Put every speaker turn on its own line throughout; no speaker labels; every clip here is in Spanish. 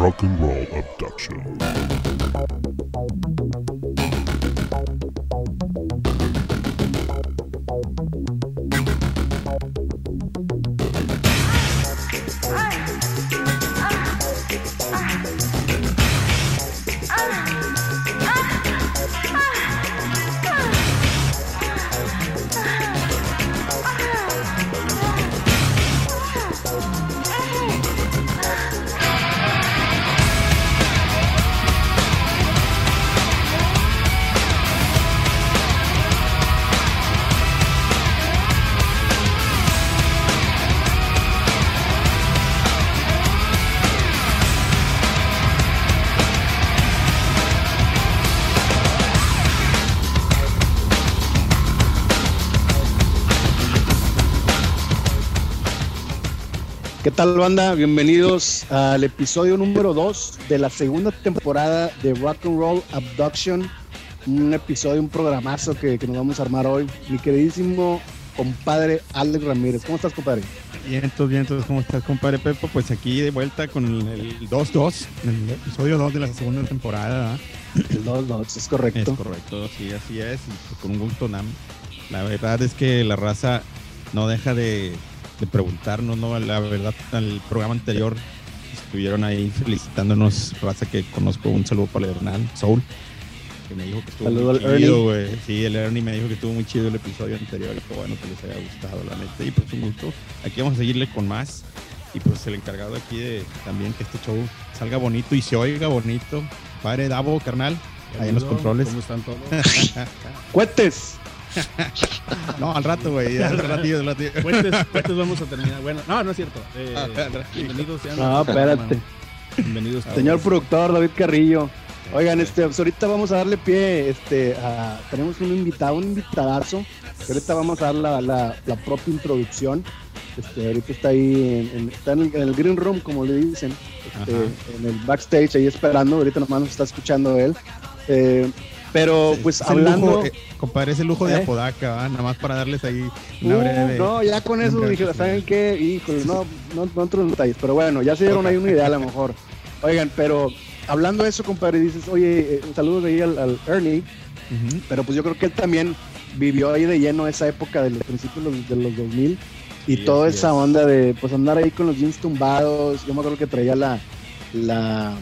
Rock and Roll Abduction.
Tal banda? Bienvenidos al episodio número 2 de la segunda temporada de Rock and Roll Abduction. Un episodio, un programazo que, que nos vamos a armar hoy. Mi queridísimo compadre Alex Ramírez. ¿Cómo estás, compadre?
Bien, entonces, bien, entonces, ¿cómo estás, compadre Pepo? Pues aquí de vuelta con el 2-2, el episodio 2 de la segunda temporada. ¿verdad?
El 2-2, es correcto.
Es correcto, sí, así es. Y con un gusto, Nam. La verdad es que la raza no deja de, de preguntarnos, ¿no? La verdad, al programa anterior estuvieron ahí felicitándonos, raza que conozco. Un saludo para el Hernán Soul, que me dijo que estuvo
Saludo
muy
al
chido, güey. Sí, el Ernie me dijo que estuvo muy chido el episodio anterior. Y que bueno que les haya gustado, la neta. Y pues un gusto. Aquí vamos a seguirle con más. Y pues el encargado aquí de también que este show salga bonito y se oiga bonito. Padre Davo, carnal. Ahí en los controles.
¿Cómo están todos?
¡Cuetes!
No, al rato, güey. Al ratito, al ratito.
Cuentes, cuentes vamos a terminar. Bueno, no, no es cierto. Eh,
Ah,
bienvenidos sean.
No, espérate.
Bienvenidos. todos.
Señor productor David Carrillo. Oigan, este, pues ahorita vamos a darle pie, este, a, tenemos un invitado, un invitadazo, que ahorita vamos a dar la, la, la propia introducción. Este, ahorita está ahí, en, en- está en el, en el green room, como le dicen, este, en el backstage, ahí esperando, ahorita nomás nos está escuchando él. Eh, pero pues hablando...
lujo, eh, compadre, es el lujo de
¿Eh?
Apodaca, nada más para darles ahí una
Uh,
breve.
no, ya con eso
un breve
dije. ¿saben qué? Híjole, no, no, no entro en detalles, pero bueno, ya se dieron ahí una idea a lo mejor. Oigan, pero hablando de eso, compadre, dices, oye, eh, saludos ahí al, al Ernie, pero pues yo creo que él también vivió ahí de lleno esa época de los principios de los, de los 2000 y
Sí,
toda esa
es.
onda de pues andar ahí con los jeans tumbados. Yo me acuerdo que traía la, la,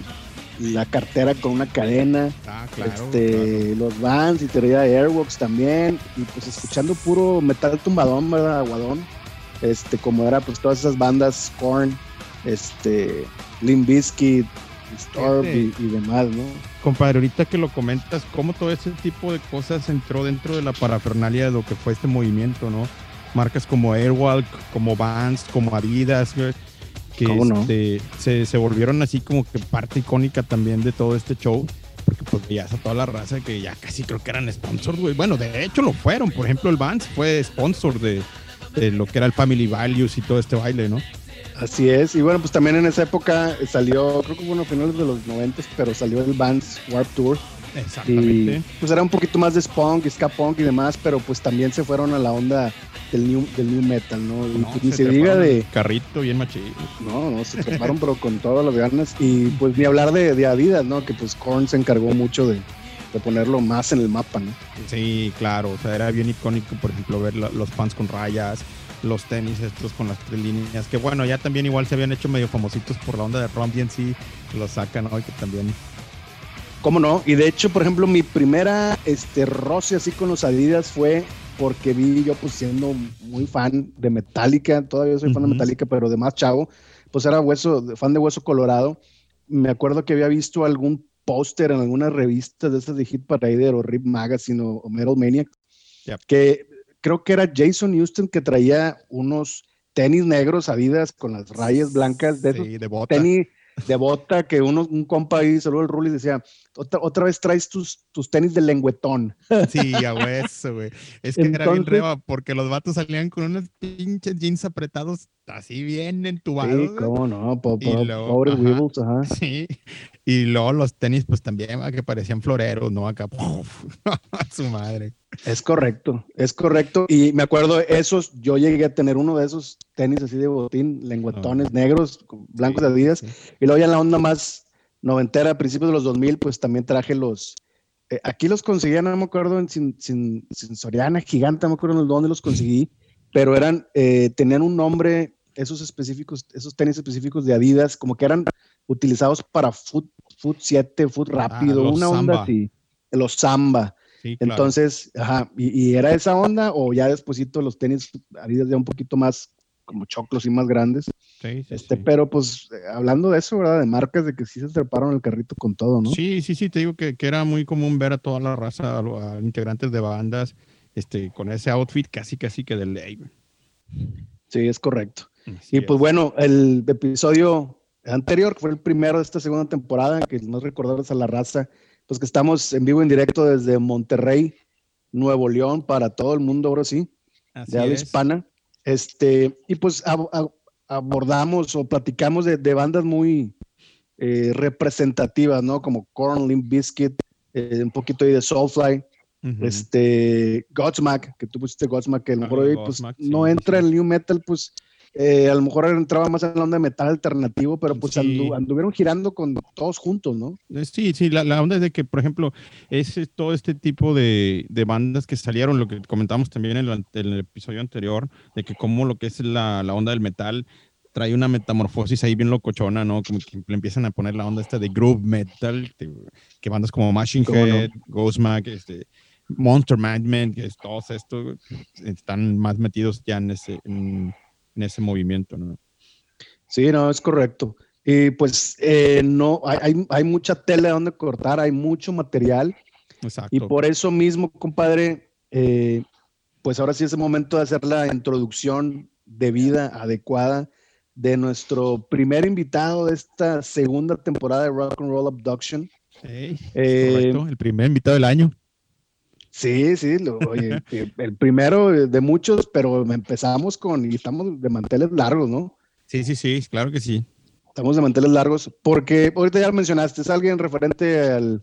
la cartera con una cadena
Ah, claro.
este, los Vans y traía Airwalks también y pues escuchando puro metal tumbadón, ¿verdad? Aguadón, este, como era pues todas esas bandas, Korn, este, Limp Bizkit, Storm y, y demás, ¿no?
Compadre, ahorita que lo comentas, cómo todo ese tipo de cosas entró dentro de la parafernalia de lo que fue este movimiento, ¿no? Marcas como Airwalk, como Vans, como Adidas, güey, que
¿Cómo no?
este, se, se volvieron así como que parte icónica también de todo este show. Porque pues veías a toda la raza que ya casi creo que eran sponsors, güey. Bueno, de hecho lo fueron. Por ejemplo, el Vans fue sponsor de, de lo que era el Family Values y todo este baile, ¿no?
Así es, y bueno, pues también en esa época salió, creo que bueno, a finales de los 90, pero salió el Vans Warp Tour y
Exactamente.
pues era un poquito más de spunk, ska punk y demás, pero pues también se fueron a la onda del new, del new metal, ¿no? Y
No,
pues ni
se
se diga de,
Carrito bien machín.
No, no, se treparon, pero con todas las ganas. Y pues ni hablar de, de Adidas, ¿no? Que pues Korn se encargó mucho de, de ponerlo más en el mapa, ¿no?
Sí, claro, o sea, era bien icónico, por ejemplo, ver los pants con rayas, los tenis estos con las tres líneas, que bueno, ya también igual se habían hecho medio famositos por la onda de Ron sí los sacan hoy, que también...
¿Cómo no? Y de hecho, por ejemplo, mi primera este, roce así con los Adidas fue porque vi yo pues siendo muy fan de Metallica, todavía soy fan de
Ujú.
Metallica, pero de más chavo, pues era hueso, fan de Hueso Colorado. Me acuerdo que había visto algún póster en alguna revista de esas de Hit Parader o Rip Magazine o, o Metal Maniac,
Yep.
que creo que era Jason Houston que traía unos tenis negros Adidas con las rayas blancas de esos
Sí, de bota.
tenis de bota que uno, un compa ahí, saludo el Rulli, decía, otra, otra vez traes tus, tus tenis de lengüetón.
Sí, a hueso, güey. Es que era bien reba, porque los vatos salían con unos pinches jeans apretados así bien entubados.
Sí, cómo no, po- po-
luego, ajá.
Weebles, ajá.
Sí, y luego los tenis, pues también, que parecían floreros, ¿no? Acá, a su madre.
Es correcto, es correcto. Y me acuerdo, esos, yo llegué a tener uno de esos tenis así de botín, lengüetones negros, con blancos de Adidas.
Sí.
Y luego ya en la onda más, noventera, a principios de los 2000, pues también traje los, eh, aquí los conseguía, no me acuerdo, en sin, sin, Soriana, gigante, no me acuerdo dónde los conseguí, pero eran, eh, tenían un nombre, esos específicos, esos tenis específicos de Adidas, como que eran utilizados para foot, foot 7, foot ah, rápido, una onda así, los Samba. Entonces, ajá, y, era esa onda, o ya despuesito los tenis Adidas ya un poquito más como choclos y más grandes. Sí, este, Pero pues hablando de eso, ¿verdad? De marcas, de que sí se treparon el carrito con todo, ¿no?
Sí, sí, sí, te digo que, que era muy común ver a toda la raza, a, integrantes de bandas, este, con ese outfit casi, casi que de ley.
Sí, es correcto. y pues bueno, el episodio anterior, que fue el primero de esta segunda temporada, que no recordarles a la raza, pues que estamos en vivo en directo desde Monterrey, Nuevo León, para todo el mundo, ahora sí, de habla hispana. Este, y pues abordamos o platicamos de, bandas muy eh, representativas, ¿no? Como Korn, Limp Bizkit, eh, un poquito ahí de Soulfly, este, Godsmack, que tú pusiste Godsmack, que lo mejor hoy pues, no entra en el New Metal, pues eh, a lo mejor entraba más en la onda de metal alternativo, pero pues anduvieron girando con todos juntos, ¿no?
Eh, sí, sí, la, onda es de que, por ejemplo, es todo este tipo de, de bandas que salieron, lo que comentamos también en el, en el, episodio anterior, de que como lo que es la, la onda del metal trae una metamorfosis ahí bien locochona, ¿no? Como que le empiezan a poner la onda esta de groove metal, que bandas como Machine Head, no? Ghostmack, este, Monster Management, que es, todos estos están más metidos ya en ese, en, ese movimiento, ¿no?
Sí, no, es correcto. Y pues eh, no, hay, hay, mucha tela de donde cortar, hay mucho material. Exacto. Y por eso mismo, compadre, eh, pues ahora sí es el momento de hacer la introducción de vida adecuada de nuestro primer invitado de esta segunda temporada de Rock and Roll Abduction.
Eh, correcto, el primer invitado del año.
Sí, sí, oye, el primero de muchos, pero empezamos con, y estamos de manteles largos, ¿no?
Sí, sí, sí, claro que sí.
Estamos de manteles largos, porque ahorita ya lo mencionaste, es alguien referente al,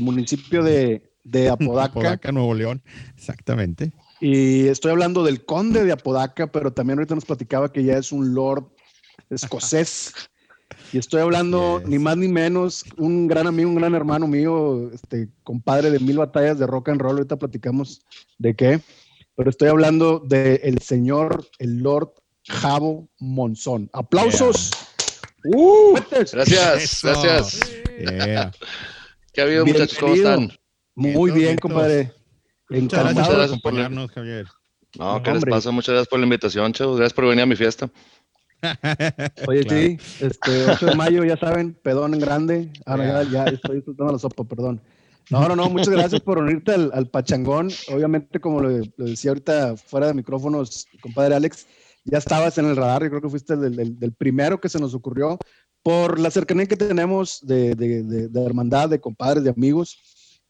municipio de, de Apodaca.
Apodaca, Nuevo León, exactamente.
Y estoy hablando del conde de Apodaca, pero también ahorita nos platicaba que ya es un lord escocés. Y estoy hablando ni más ni menos, un gran amigo, un gran hermano mío, este compadre de mil batallas de rock and roll. Ahorita platicamos de qué, pero estoy hablando del el señor, el Lord Javo Monzón. ¡Aplausos!
Uh, gracias, gracias. ¿Qué ha habido, muchachos? ¿Cómo están?
Muy bien, compadre.
Muchas gracias, por acompañarnos, Javier.
No, ¿qué les pasa? Muchas gracias por la invitación, chavos. Gracias por venir a mi fiesta.
Oye, sí, este 8 de mayo, ya saben, pedón en grande. Ahora ya, ya estoy disfrutando la sopa, perdón. No, no, no, muchas gracias por unirte al, pachangón. Obviamente, como lo, decía ahorita fuera de micrófonos, compadre Alex, ya estabas en el radar, yo creo que fuiste el del, primero que se nos ocurrió por la cercanía que tenemos de, de, de, hermandad, de compadres, de amigos,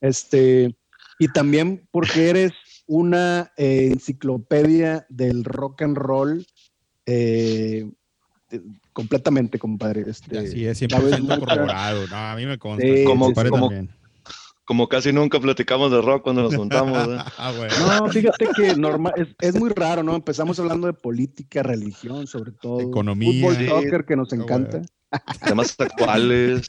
este, y también porque eres una eh, enciclopedia del rock and roll eh, completamente, compadre. Este,
Así es, 100% corroborado. No, a mí me consta.
como, como, como, casi nunca platicamos de rock cuando nos juntamos. ¿eh?
ah, bueno. No, fíjate que normal, es, es, muy raro, ¿no? Empezamos hablando de política, religión, sobre todo.
Economía.
Fútbol, soccer, que nos encanta.
Temas actuales,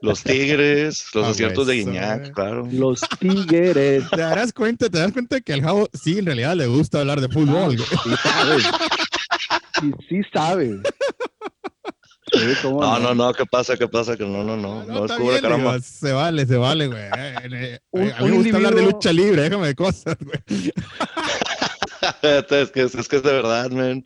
los tigres, los ah, desiertos de Guiñac, claro.
Los tigres.
Te darás cuenta, te das cuenta que al Javo sí en realidad le gusta hablar de fútbol.
Sí, sabes. Sí, sí
no, no, no, ¿qué pasa? ¿Qué pasa? Que no, no, no. No,
no caramba. se vale, se vale, güey. Eh, eh, a mí me gusta hablar de lucha libre, déjame de cosas, güey.
es, que, es que es de verdad, man.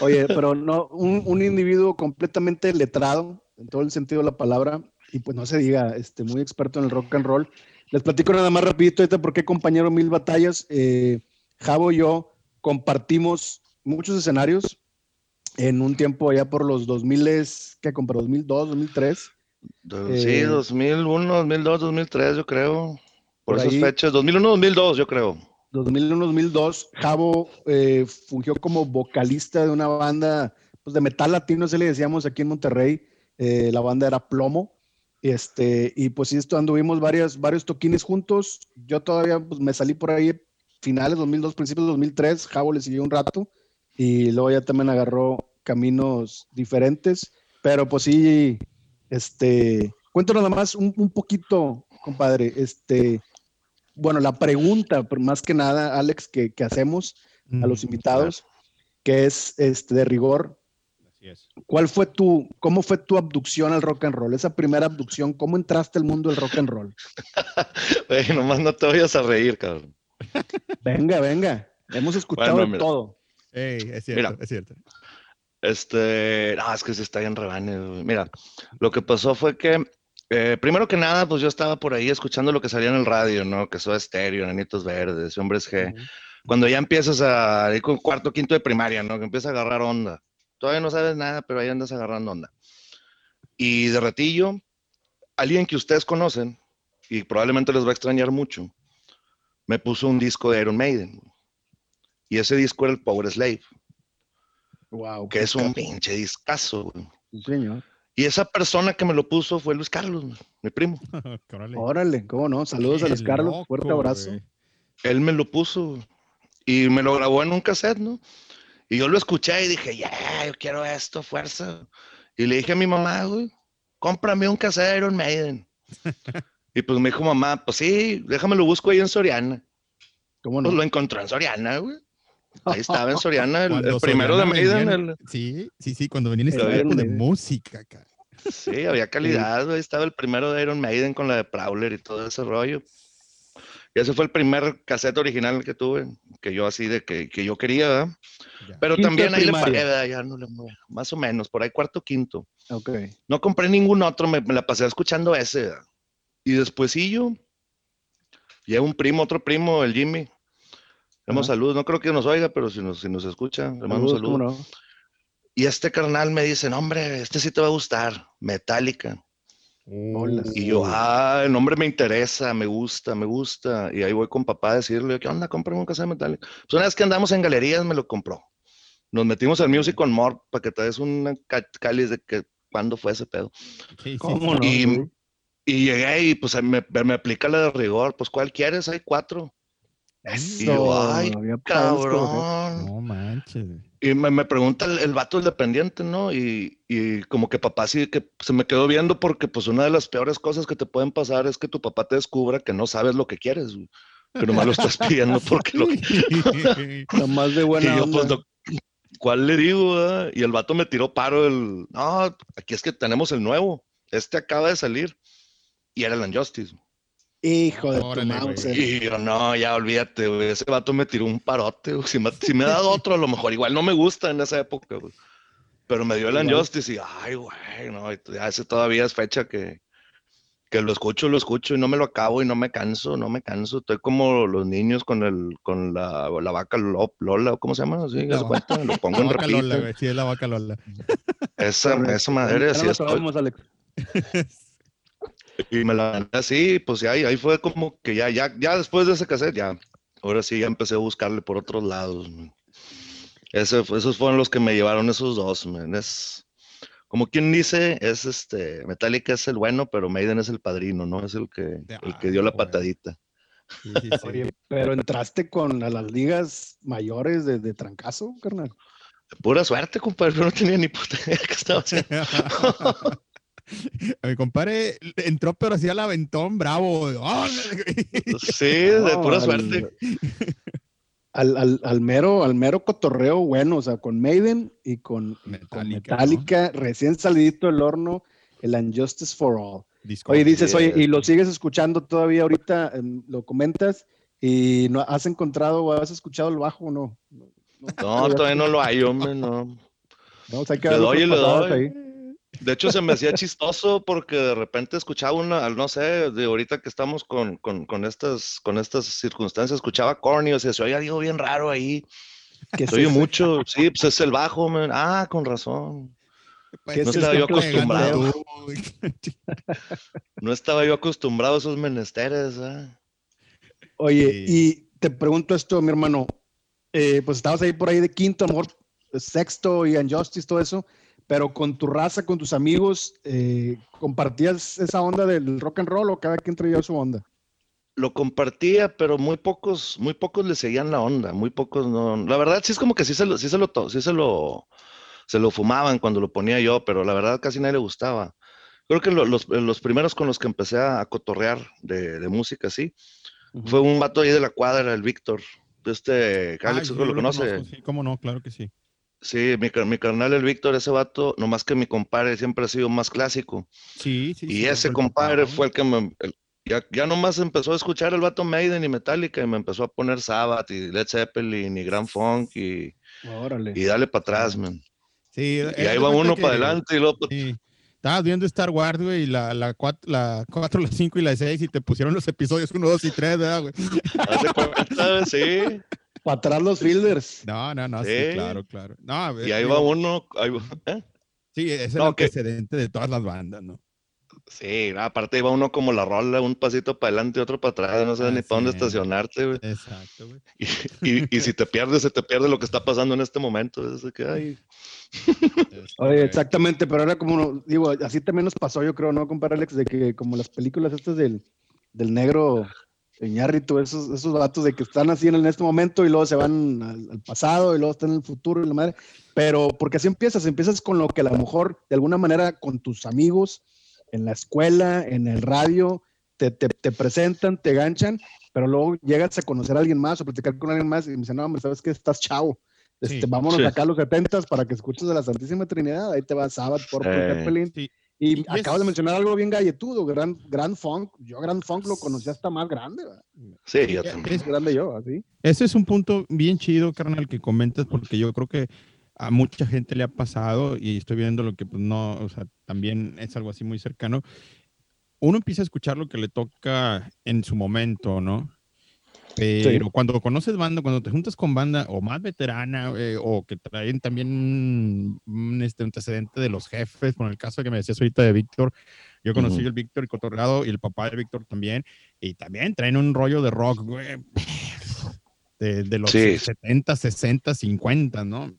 Oye, pero no, un, un, individuo completamente letrado, en todo el sentido de la palabra, y pues no se diga, este, muy experto en el rock and roll. Les platico nada más rapidito ahorita porque compañero Mil Batallas, eh, Javo y yo compartimos muchos escenarios, en un tiempo allá por los 2000, ¿qué compró? ¿2002, 2003?
sí, 2001, 2002, 2003, yo creo. Por, esas fechas, 2001, 2002, yo creo.
2001, 2002, Javo eh, fungió como vocalista de una banda pues, de metal latino, se le decíamos aquí en Monterrey. Eh, la banda era Plomo. Este, y pues sí, esto anduvimos varias, varios toquines juntos. Yo todavía pues, me salí por ahí finales 2002, principios de 2003. Javo le siguió un rato y luego ya también agarró caminos diferentes, pero pues sí, Este, cuéntanos nada más un, un poquito, compadre. Este, bueno, la pregunta, más que nada, Alex, que, que hacemos a los invitados, que es este, de rigor.
Así es.
¿Cuál fue tu, cómo fue tu abducción al rock and roll? Esa primera abducción, ¿cómo entraste al mundo del rock and roll?
Güey, nomás no te vayas a reír, cabrón.
Venga, venga. Hemos escuchado
Bueno,
de
mira.
todo.
Ey, es cierto,
Mira.
es cierto.
Este, no, es que se está bien rebane. güey. Mira, lo que pasó fue que, eh, primero que nada, pues yo estaba por ahí escuchando lo que salía en el radio, ¿no? Que soy estéreo, Nanitos Verdes, Hombres G. Cuando ya empiezas a con cuarto, quinto de primaria, ¿no? Que empiezas a agarrar onda. Todavía no sabes nada, pero ahí andas agarrando onda. Y de ratillo, alguien que ustedes conocen, y probablemente les va a extrañar mucho, me puso un disco de Iron Maiden. Y ese disco era el Power Slave,
Wow.
que es un pinche discazo, güey.
Sí, señor.
Y esa persona que me lo puso fue Luis Carlos, mi primo.
Órale.
Órale, cómo no. Saludos a Luis Carlos.
loco,
Fuerte abrazo.
güey.
Él me lo puso y me lo grabó en un cassette, ¿no? Y yo lo escuché y dije, ya, yo quiero esto, fuerza. Y le dije a mi mamá, güey, cómprame un cassette de Iron Maiden. y pues me dijo mamá, pues sí, déjame lo busco ahí en Soriana.
¿Cómo no?
Pues lo encontró en Soriana, güey. Ahí estaba en Soriana, el, el primero de
Soriana
Maiden.
vendían-
el-
Sí, sí, sí, cuando venía
El Iron
de
Maiden.
música acá.
Sí, había calidad, güey. Estaba el primero de Iron Maiden con la de Prowler y todo ese rollo. Y ese fue el primer cassette original que tuve, que yo así de que, que yo quería, ¿verdad?
Ya.
Pero
Quinto de
también ahí le
primaria.
pagué, ¿verdad? Ya no le más o menos, por ahí cuarto, quinto.
Ok.
No compré ningún otro, me, me la pasé escuchando ese. ¿verdad? Y después yo, llega un primo, otro primo, el Jimmy. Le damos
Ajá.
salud, no creo que nos oiga, pero si nos, si nos escucha, le mando
Saludos,
salud.
¿cómo no?
Y este carnal me dice, no, hombre, este sí te va a gustar, Metallica.
Hola.
Y yo, ah, el nombre me interesa, me gusta, me gusta. Y ahí voy con papá a decirle, ¿qué onda? Cómprame un cassette Metallica. Pues una vez que andamos en galerías, me lo compró. Nos metimos al Music on More para que te des una cáliz de que cuándo fue ese pedo.
Sí, sí,
¿Cómo no?
Y, y llegué y pues me, me aplica la de rigor. Pues, ¿cuál quieres? Hay cuatro.
Eso,
ay,
escoger.
cabrón.
No manches.
Y me, me pregunta el, el vato, el dependiente, ¿no? Y, y como que papá sí que se me quedó viendo porque pues una de las peores cosas que te pueden pasar es que tu papá te descubra que no sabes lo que quieres, que nomás lo estás pidiendo porque lo
Nomás de buena
y yo, pues, doc- ¿cuál le digo? verdad? Y el vato me tiró paro el, no, aquí es que tenemos el nuevo, este acaba de salir. Y era el Unjustice.
Hijo de
Órale,
mouse.
Y yo, no, ya olvídate, güey. Ese vato me tiró un parote, güey. Si me, si me ha dado otro, a lo mejor igual no me gusta en esa época, güey. Pero me dio el
Igual.
Unjustice y, ay, güey, no, y ya ese todavía es fecha que, que lo escucho, lo escucho y no me lo acabo y no me canso, no me canso. Estoy como los niños con el, con la, la vaca Lo- Lola, ¿o ¿cómo se llama? ¿Sí?
La
¿Haz de
va-
cuenta? Lo pongo
La
en
vaca. Lola, güey. Sí, es la vaca Lola.
Esa, esa madre,
Ya
así
no sabemos, Alex.
Y me la mandé así, pues ya, ahí, ahí fue como que ya, ya, ya después de ese cassette, ya, ahora sí ya empecé a buscarle por otros lados. man. Ese esos fueron los que me llevaron esos dos, man. Es, como quien dice, es este, Metallica es el bueno, pero Maiden es el padrino, ¿no? Es el que, el que dio la patadita.
Sí, sí, sí.
Oye, pero entraste con a las ligas mayores de, de trancazo, carnal.
Pura suerte, compadre, yo no tenía ni puta idea qué estaba haciendo.
A mi compadre entró, pero hacía el aventón bravo.
Sí, de pura suerte.
Al, al, al mero, al mero cotorreo bueno, o sea, con Maiden y con con
Metallica,
recién salidito del horno, el Unjustice for All.
Disco.
Oye, dices, oye, y lo sigues escuchando todavía ahorita, em, lo comentas, y no has encontrado o has escuchado el bajo o no. No,
No, todavía no lo hay, hombre, no.
no, o sea, hay que
Le doy le doy.
ahí.
De hecho, se me hacía chistoso porque de repente escuchaba una, no sé, de ahorita que estamos con, con, con estas, con estas circunstancias, escuchaba Corny, o sea, se oía algo bien raro ahí.
¿Qué es
Se oye mucho, sí, pues es el bajo, man. Ah, con razón.
Pues,
¿Qué
No
es
estaba yo
que
acostumbrado. No estaba yo acostumbrado a esos menesteres, ¿ah?
Oye,
Sí.
y te pregunto esto, mi hermano, eh, pues estabas ahí por ahí de quinto, amor, sexto y Unjustice, todo eso, pero con tu raza, con tus amigos, eh, ¿compartías esa onda del rock and roll o cada quien traía su onda?
Lo compartía, pero muy pocos, muy pocos le seguían la onda, muy pocos no. La verdad, sí es como que sí se lo, sí se lo, sí se lo, se lo fumaban cuando lo ponía yo, pero la verdad casi nadie le gustaba. creo que lo- los, los primeros con los que empecé a, cotorrear de, de música, sí, fue un vato ahí de la cuadra, el Víctor. Este,
Ah,
Alex, creo que lo conoce.
conozco, sí, cómo no, claro que sí.
Sí, mi, mi carnal, el Víctor, ese vato, nomás que mi compadre siempre ha sido más clásico.
Sí, sí.
Y
sí,
ese compadre fue el que me. el- ya, ya nomás empezó a escuchar el vato Maiden y Metallica y me empezó a poner Sabbath y Led Zeppelin y Grand Funk y,
Órale.
y dale para atrás, man.
Sí,
Y
haz
ahí va uno
que-
para adelante y luego. pa-
Sí. Estabas viendo Star Wars, güey, la, la, 4, la 4, la 5 y la 6 y te pusieron los episodios 1, 2 y 3, ¿verdad, güey?
haz de cuenta, sí.
Para atrás los fielders.
No, no, no, sí,
Sí.
claro, claro. No,
Y ahí
digo,
va uno. ahí va- ¿eh?
Sí, ese es
No,
el
que-
antecedente de todas las bandas, ¿no?
Sí, no, aparte iba uno como la rola, un pasito para adelante y otro para atrás, no sabes ni para dónde
es.
estacionarte, güey.
Exacto, güey.
Y, y, y si te pierdes, se te pierde lo que está pasando en este momento. Es que, ay,
Es
Oye, exactamente, pero era como, uno- digo, así también nos pasó, yo creo, ¿no, compadre Alex? De que como las películas estas del, del negro Iñárritu, esos, esos datos de que están así en, este momento y luego se van al, al pasado y luego están en el futuro y la madre. Pero porque así empiezas, empiezas con lo que a lo mejor de alguna manera con tus amigos, en la escuela, en el radio, te, te, te presentan, te ganchan, pero luego llegas a conocer a alguien más o platicar con alguien más y me dicen, no, hombre, ¿sabes qué? Estás chavo. Este,
Sí.
vámonos
Sí.
acá a los 70 para que escuches de la Santísima Trinidad. Ahí te va Sabbath, Purple
Sí.
Zeppelin.
Sí.
Y,
Y-
acabas de mencionar algo bien galletudo, Gran, Gran Funk. Yo Gran Funk lo conocí hasta más grande, ¿verdad?
sí, yo también.
Es grande yo, así.
Ese es un punto bien chido, carnal, que comentas, porque yo creo que a mucha gente le ha pasado y estoy viendo lo que pues, no, o sea, también es algo así muy cercano. Uno empieza a escuchar lo que le toca en su momento, ¿no? Pero cuando conoces banda, cuando te juntas con banda o más veterana eh, o que traen también un, un, este, antecedente de los jefes, con el caso que me decías ahorita de Víctor, yo conocí
Ujú.
el Víctor y Cotorreado y el papá de Víctor también, y también traen un rollo de rock, güey, de, de los
Sí.
70, 60, 50, ¿no?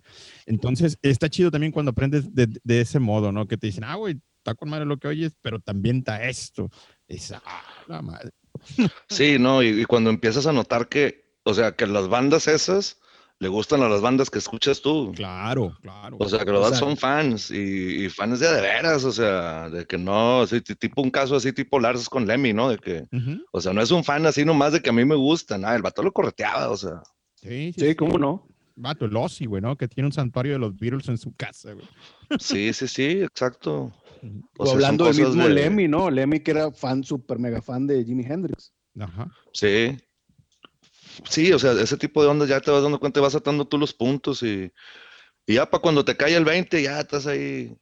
Entonces, está chido también cuando aprendes de, de ese modo, ¿no? Que te dicen, ah, güey, está con madre lo que oyes, pero también está esto. Es, ah, la madre.
Sí, no, y, y cuando empiezas a notar que, o sea, que las bandas esas le gustan a las bandas que escuchas tú.
Claro, claro.
O sea, que los son fans y, y fans de de veras, o sea, de que no, así, ti- tipo un caso así tipo Lars con Lemmy, ¿no? De que, o sea, no es un fan así nomás de que a mí me gusta, nada, el vato lo correteaba, o sea,
Sí, sí,
Sí, ¿cómo no?
Vato, el Ozzy, güey, ¿no? Que tiene un santuario de los Beatles en su casa, güey.
sí, sí, sí, exacto.
O
sea,
hablando del mismo
de-
Lemmy, ¿no? Lemmy que era fan, súper mega fan de Jimi Hendrix.
Ajá.
Sí. Sí, o sea, ese tipo de ondas ya te vas dando cuenta y vas atando tú los puntos y, y ya para cuando te cae el 20 ya estás ahí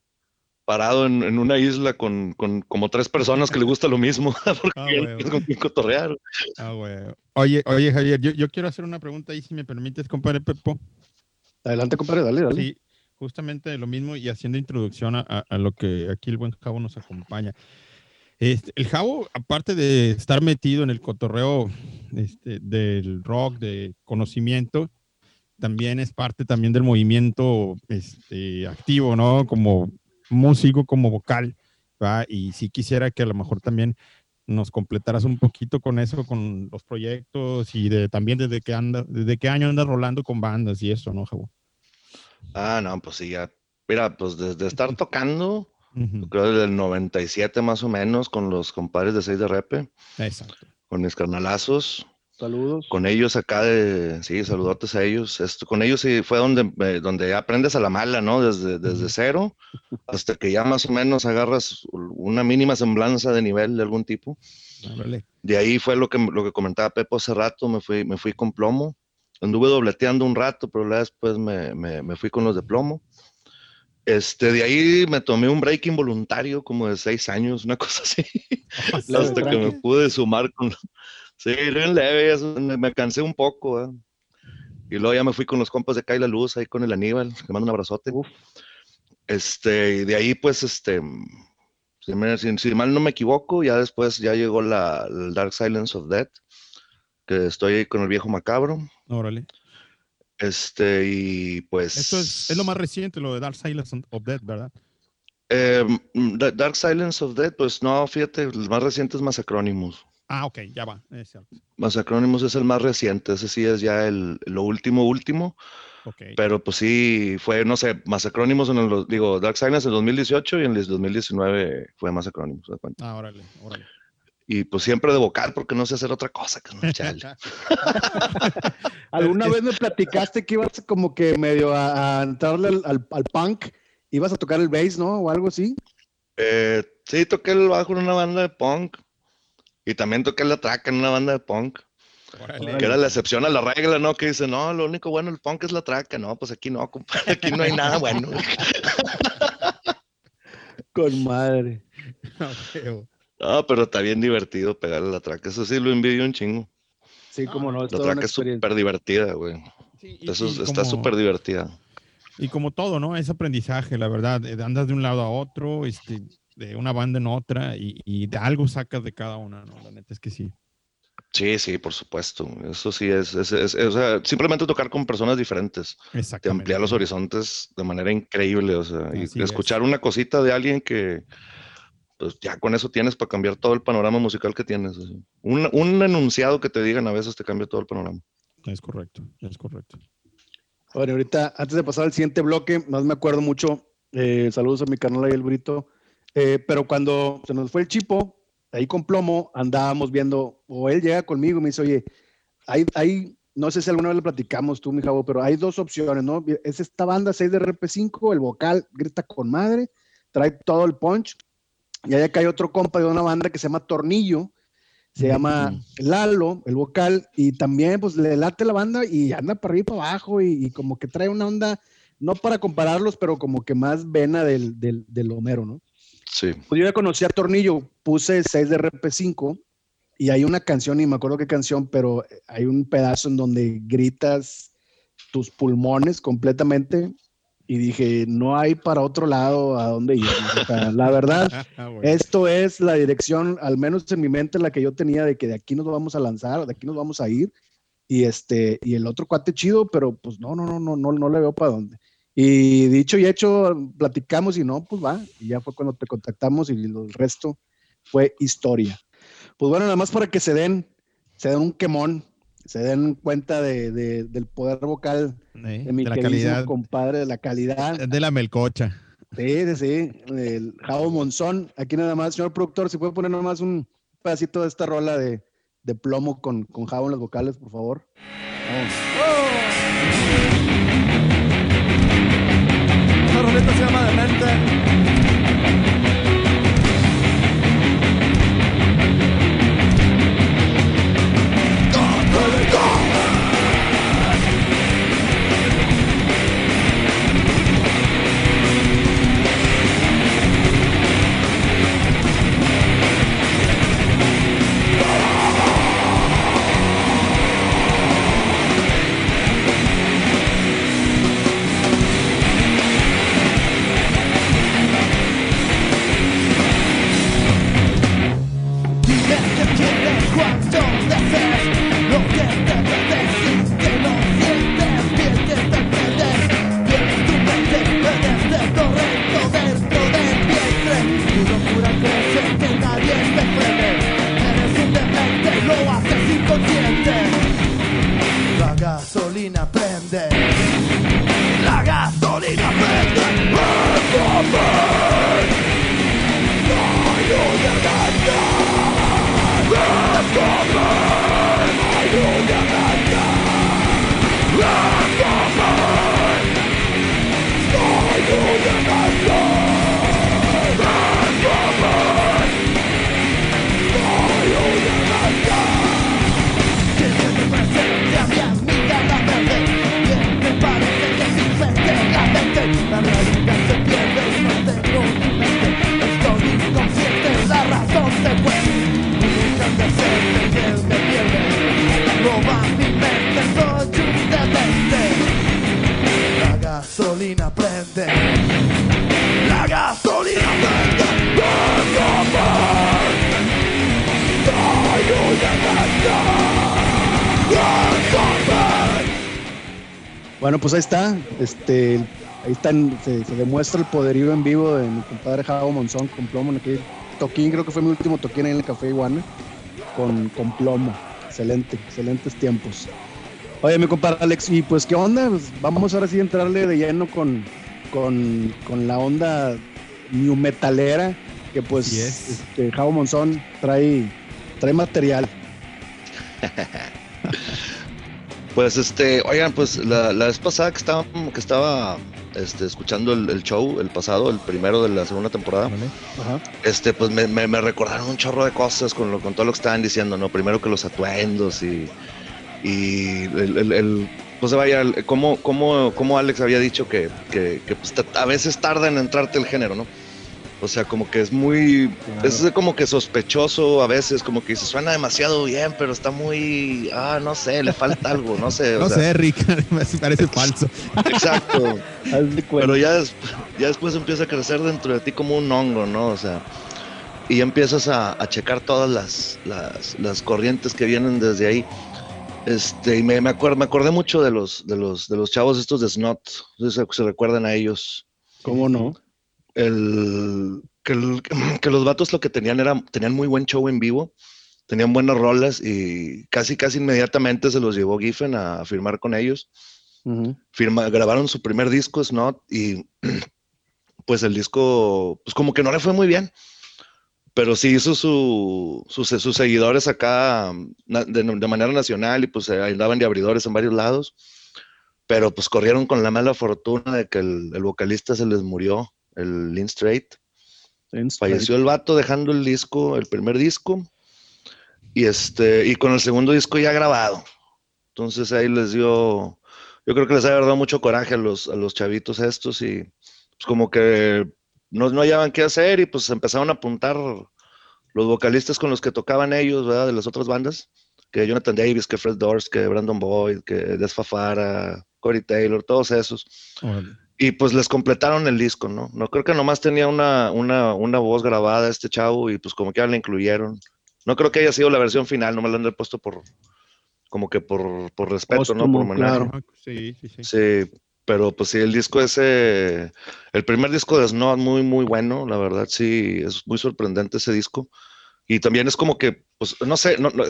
parado en, en una isla con, con como tres personas que le gusta lo mismo, porque
Ah,
ya no
huevo.
tienes con quién cotorrear.
Ah, güey. Oye, oye, Javier, yo, yo quiero hacer una pregunta ahí, si me permites, compadre Pepo.
Adelante, compadre, dale, dale.
Sí, justamente lo mismo y haciendo introducción a, lo que aquí el buen Javo nos acompaña. Este, el Javo, aparte de estar metido en el cotorreo este, del rock, de conocimiento, también es parte también del movimiento este, activo, ¿no? Como músico, como vocal, ¿va? Y sí quisiera que a lo mejor también nos completaras un poquito con eso, con los proyectos y de también desde que anda, desde qué año andas rolando con bandas y eso, ¿no, Javo?
Ah, no, pues sí, ya. Mira, pues desde estar tocando, creo desde el 97 más o menos, con los compadres de 6 de Repe,
Exacto.
con mis carnalazos,
Saludos.
con ellos acá de, sí, saludotes a ellos. Esto, con ellos sí fue donde, eh, donde ya aprendes a la mala, ¿no? Desde, desde cero hasta que ya más o menos agarras una mínima semblanza de nivel de algún tipo. De ahí fue lo que, lo que comentaba Pepo hace rato, me fui, me fui con plomo. Anduve dobleteando un rato, pero después me, me, me fui con los de plomo. Este, de ahí me tomé un break involuntario como de seis años, una cosa así, hasta que me pude sumar con... Sí, bien leve, me, cansé un poco. ¿eh? Y luego ya me fui con los compas de Cae la Luz, ahí con el Aníbal, que mando un abrazote.
Uf.
Este, y de ahí pues, este, si, me- si- si mal no me equivoco, ya después ya llegó la, el Dark Silence of Death, que estoy con el viejo macabro.
Órale.
Este, y pues...
Esto es, es lo más reciente, lo de Dark Silence of Death, ¿verdad?
Eh, mm, Da- Dark Silence of Death, pues no, fíjate, el más reciente es Massacronimus.
Ah, ok, ya va. Es cierto.
Es el más reciente, ese sí es ya el, lo último, último.
Ok.
Pero pues sí, fue, no sé, Masacrónimos en el, digo, Dark Silence en el 2018 y en el 2019 fue Masacrónimos.
Ah, órale, órale.
Y pues siempre de vocal porque no sé hacer otra cosa. que no, chale.
¿Alguna vez me platicaste que ibas como que medio a, a entrarle al, al- al punk? ¿Ibas a tocar el bass, no? O algo así.
Eh, sí, toqué el bajo en una banda de punk y también toqué la traca en una banda de punk.
Órale.
Que era la excepción a la regla, ¿no? Que dice, no, lo único bueno del punk es la traca. No, pues aquí no, compadre, aquí no hay nada bueno.
Con madre.
Ok,
No, pero está bien divertido pegarle la traca. Eso sí lo envidio un chingo.
Sí, como no, es
La traca es súper divertida, güey.
Sí, y-
Eso
y
es- está
como-
súper divertida.
Y como todo, ¿no? Es aprendizaje, la verdad. eh, Andas de un lado a otro, este, de una banda en otra, y, y de algo sacas de cada una, ¿no? La neta es que sí.
Sí, sí, por supuesto. Eso sí es, es- es- es- o sea, simplemente tocar con personas diferentes te amplía los horizontes de manera increíble. O sea, y
Así es.
escuchar una cosita de alguien que, pues ya con eso tienes para cambiar todo el panorama musical que tienes. Un, un enunciado que te digan a veces te cambia todo el panorama.
Es correcto, es correcto.
Bueno, ahorita, antes de pasar al siguiente bloque, más me acuerdo mucho, eh, saludos a mi canal ahí, el Brito, eh, pero cuando se nos fue el chipo, ahí con plomo, andábamos viendo, o él llega conmigo y me dice, oye, hay, hay, no sé si alguna vez le platicamos tú, mi jabo, pero hay dos opciones, ¿no? Es esta banda 6 de RP5, el vocal grita con madre, trae todo el punch, y ahí acá hay otro compa de una banda que se llama Tornillo, se llama Lalo, el vocal, y también pues le late la banda y anda para arriba y para abajo y, y como que trae una onda, no para compararlos, pero como que más vena del, del, del Homero, ¿no?
Sí.
Pues yo ya conocí a Tornillo, puse 6 de RP5 y hay una canción, y me acuerdo qué canción, pero hay un pedazo en donde gritas tus pulmones completamente y dije, no hay para otro lado a dónde ir. O sea, la verdad,
Ah, bueno.
esto es la dirección, al menos en mi mente, la que yo tenía de que de aquí nos vamos a lanzar, de aquí nos vamos a ir. Y este, y el otro cuate chido, pero pues no, no, no, no, no, no le veo para dónde. Y dicho y hecho, platicamos y no, pues va. Y ya fue cuando te contactamos y el resto fue historia. Pues bueno, nada más para que se den, se den un quemón, se den cuenta de, de- del poder vocal de mi
de la calidad,
compadre, de la calidad.
de la melcocha.
Sí, sí, sí. El Javo Monzón. Aquí nada más, señor productor, si puede poner nada más un pedacito de esta rola de, de plomo con, con Javo en las vocales, por favor.
Esta
Bueno, pues ahí está. Este, ahí están, se, se demuestra el poderío en vivo de mi compadre Javo Monzón con plomo en aquel toquín, creo que fue mi último toquín ahí en el Café Iguana, con, con plomo. Excelente, excelentes tiempos. Oye, mi compadre Alex, y pues, ¿qué onda? Pues, vamos ahora sí a entrarle de lleno con, con, con la onda new metalera, que pues
Así es.
este, Javo Monzón trae, trae material.
Pues este, oigan, pues la, la vez pasada que estaba, que estaba este, escuchando el, el show, el pasado, el primero de la segunda temporada,
Órale.
Ajá.
este, pues me, me- me recordaron un chorro de cosas con, lo, con todo lo que estaban diciendo, ¿no? Primero que los atuendos y, y el, el- el- pues vaya, cómo, cómo, cómo Alex había dicho que, que, que, pues, a veces tarda en entrarte el género, ¿no? O sea, como que es muy,
Claro.
es como que sospechoso a veces, como que se suena demasiado bien, pero está muy, ah, no sé, le falta algo, no sé. o
No
sea,
sé, Rick, me parece falso.
Exacto. Pero ya, des- ya después empieza a crecer dentro de ti como un hongo, ¿no? O sea, y empiezas a, a checar todas las, las, las corrientes que vienen desde ahí. Este, y me, me, acuerdo, me acordé mucho de los, de los, de los chavos estos de Snot, no sé si se recuerdan a ellos.
¿Cómo no?
El, que, el- que los vatos lo que tenían era, tenían muy buen show en vivo, tenían buenas rolas y casi, casi inmediatamente se los llevó Giffen a, firmar con ellos. Firma, grabaron su primer disco, Snot, y pues el disco, pues como que no le fue muy bien, pero sí hizo su, sus, sus seguidores acá na- de, de manera nacional y pues eh, andaban de abridores en varios lados, pero pues corrieron con la mala fortuna de que el, el vocalista se les murió, el Lynn Strait, falleció el vato dejando el disco, el primer disco, y este, y con el segundo disco ya grabado. Entonces ahí les dio, yo creo que les ha dado mucho coraje a los, a los chavitos estos y pues como que no, no hallaban qué hacer y pues empezaron a apuntar los vocalistas con los que tocaban ellos, ¿verdad? De las otras bandas, que Jonathan Davis, que Fred Durst, que Brandon Boyd, que Des Fafara, Corey Taylor, todos esos. Y pues les completaron el disco, ¿no? No creo que nomás tenía una, una, una voz grabada este chavo y pues como que ya la incluyeron. No creo que haya sido la versión final, no me la han puesto por como que por, por respeto, ¿no? Por homenaje.
claro.
Sí, sí, sí.
Sí, pero pues sí, el disco ese, el primer disco de Snow muy, muy bueno, la verdad sí, es muy sorprendente ese disco. Y también es como que, pues, no sé, no, no,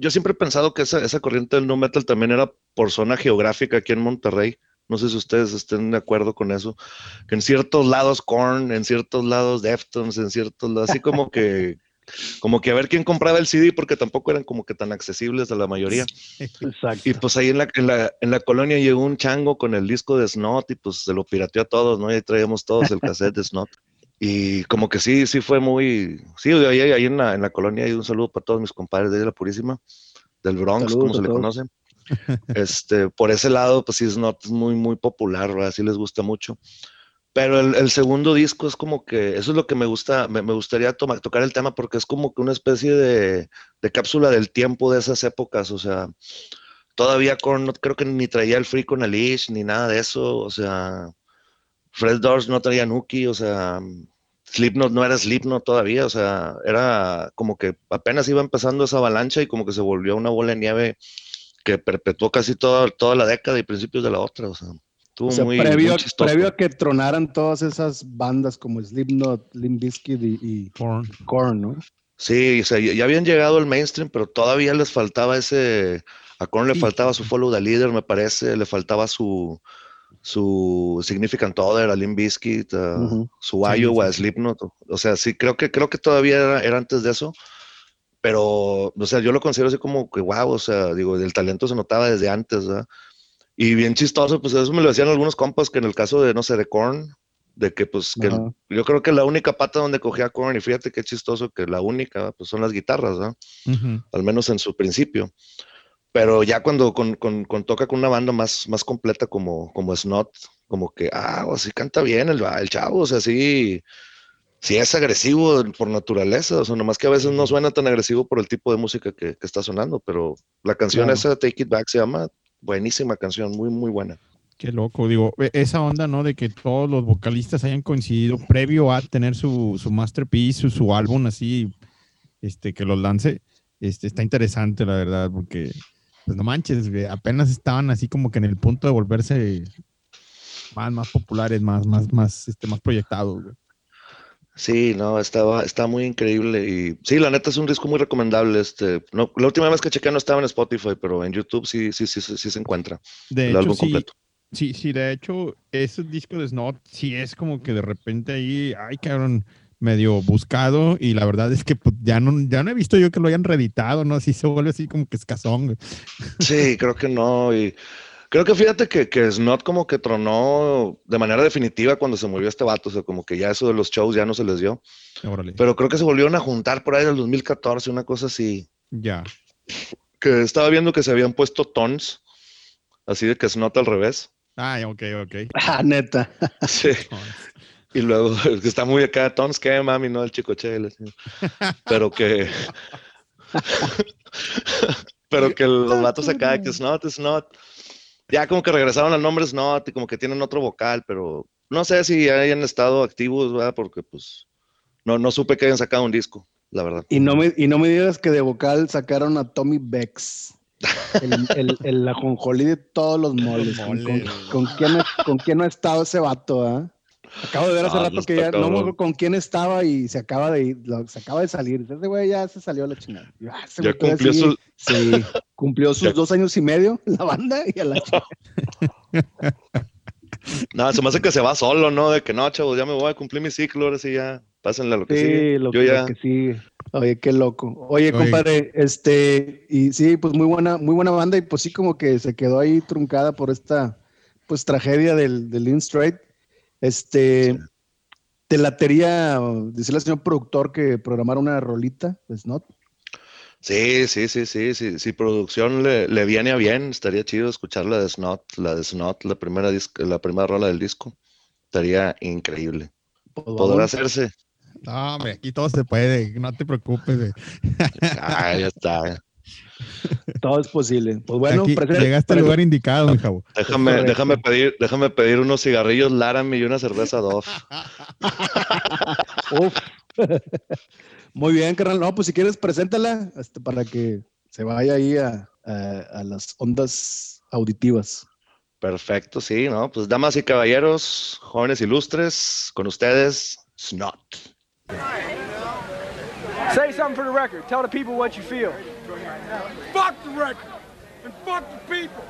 yo siempre he pensado que esa, esa corriente del nu metal también era por zona geográfica aquí en Monterrey. No sé si ustedes estén de acuerdo con eso. Que en ciertos lados Korn, en ciertos lados Deftones, en ciertos lados, así como que, como que a ver quién compraba el CD porque tampoco eran como que tan accesibles a la mayoría.
Exacto.
Y pues ahí en la, en la, en la colonia llegó un chango con el disco de Snot y pues se lo pirateó a todos, ¿no? Y ahí traíamos todos el cassette de Snot. Y como que sí, sí fue muy... Sí, ahí, ahí en, la, en la colonia hay un saludo para todos mis compadres de la Purísima, del Bronx,
Saludos
como se le
todos.
conoce. Este, por ese lado, pues sí, es muy, muy popular, ¿verdad? Sí les gusta mucho. Pero el, segundo disco es como que, eso es lo que me gusta, me, me gustaría tocar el tema porque es como que una especie de, de cápsula del tiempo de esas épocas, o sea, todavía con, creo que ni traía el Free con Alish, ni nada de eso, o sea, Fred Durst no traía Nuki, o sea, Slipknot no era Slipknot todavía, o sea, era como que apenas iba empezando esa avalancha y como que se volvió una bola de nieve que perpetuó casi toda, toda la década y principios de la otra, o sea, estuvo
O sea,
muy,
previo,
muy chistoso.
previo a que tronaran todas esas bandas como Slipknot, Limp Bizkit y, y
Korn.
Korn, ¿no?
Sí, o sea, ya habían llegado al mainstream, pero todavía les faltaba ese. A Korn le
Sí.
faltaba su Follow the Leader, me parece, le faltaba su su Significant Other, a Limp Bizkit,
Ujú.
su
Sí,
Iowa,
sí.
Slipknot. o- O sea, sí, creo que creo que todavía era, era antes de eso, pero, o sea, yo lo considero así como que wow, o sea, digo, el talento se notaba desde antes, ¿verdad? Y bien chistoso, pues eso me lo decían algunos compas que en el caso de, no sé, de Korn, de que pues que
Ajá.
yo creo que la única pata donde cogía Korn, y fíjate qué chistoso que la única, pues son las guitarras, ¿no?
Ujú.
Al menos en su principio. Pero ya cuando con, con- con toca con una banda más, más completa como, como Snot, como que, ah, o sí canta bien el, el chavo, o sea, sí, sí es agresivo por naturaleza, o sea, nomás que a veces no suena tan agresivo por el tipo de música que, que está sonando, pero la canción
Claro.
esa, Take It Back, se llama, buenísima canción, muy, muy buena.
Qué loco, digo, e- esa onda, ¿no? De que todos los vocalistas hayan coincidido previo a tener su, su masterpiece, su, su álbum así, este, que los lance, este, está interesante, la verdad, porque, pues no manches, apenas estaban así como que en el punto de volverse más, más populares, más, más, más, este, más proyectados, güey.
Sí, no, estaba, está muy increíble y sí, la neta es un disco muy recomendable. Este, no, la última vez que chequé no estaba en Spotify, pero en YouTube sí, sí, sí, sí, sí se encuentra
De
el
hecho,
álbum
sí,
completo.
sí, sí, de hecho, ese disco de Snot sí es como que de repente ahí, ay, cabrón, medio buscado y la verdad es que pues, ya, no, ya no he visto yo que lo hayan reeditado, ¿no? Así se vuelve así como que escasón.
Sí, creo que no. Y creo que fíjate que, que Snot como que tronó de manera definitiva cuando se murió este vato. O sea, como que ya eso de los shows ya no se les dio.
Órale.
Pero creo que se volvieron a juntar por ahí en el 2014, una cosa así.
ya.
Que estaba viendo que se habían puesto tons, así de que Snot al revés.
Ah, ok, ok.
Ah, neta.
Sí. Y luego, el que está muy acá, Tons, ¿qué, mami? No, el chico chele. Pero que. pero que los vatos acá, que Snot, Snot. Ya como que regresaron al nombre Snot y como que tienen otro vocal, pero no sé si hayan estado activos, ¿verdad? Porque pues no, no supe que hayan sacado un disco, la verdad.
Y no me, y no me digas que de vocal sacaron a Tommy Bex. El, el, el ajonjolí de todos los moles. ¿Con,
moles,
con- con quién, con quién no ha estado ese vato, ah? Acabo de ver hace
Ah,
rato
pues
que ya no
cabrón.
acuerdo con quién estaba y se acaba de ir, lo- se acaba de salir. Ese güey ya se salió a la chingada. Yo, ah,
Ya cumplió su-
Sí, cumplió sus
Ya-
dos años y medio la banda y a la chingada.
No, se me hace que se va solo, ¿no? De que no, chavos, ya me voy a cumplir mi ciclo, ahora sí ya, pásenle a lo que
Sí,
sigue.
lo,
Yo
que-
ya,
que sigue. Oye, qué loco. Oye,
Oye.
compadre, este, y sí, pues muy buena, muy buena banda, y pues sí, como que se quedó ahí truncada por esta, pues, tragedia del, del Lynn Strait. Este, te latería decirle al señor productor que programara una rolita, pues, ¿no?
Sí, sí, sí, sí, sí, si producción le, le viene a bien, estaría chido escuchar la de Snot, la de Snot, la primera disc- la primera rola del disco. Estaría increíble.
Pues,
Podrá hacerse.
No, hombre, aquí todo se puede, no te preocupes. güey.
Ah, ya está.
Todo es posible. Pues bueno,
aquí llegaste al lugar indicado, mi jabo.
Déjame pedir, déjame pedir unos cigarrillos Laramie y una cerveza Dove.
Uf. Muy bien, carnal. No, pues si quieres, preséntala este, para que se vaya ahí a, a- a las ondas auditivas.
Perfecto, sí, ¿no? Pues damas y caballeros, jóvenes ilustres, con ustedes, Snot.
Say something for the record. Tell the people what you feel.
Fuck the record and fuck the people.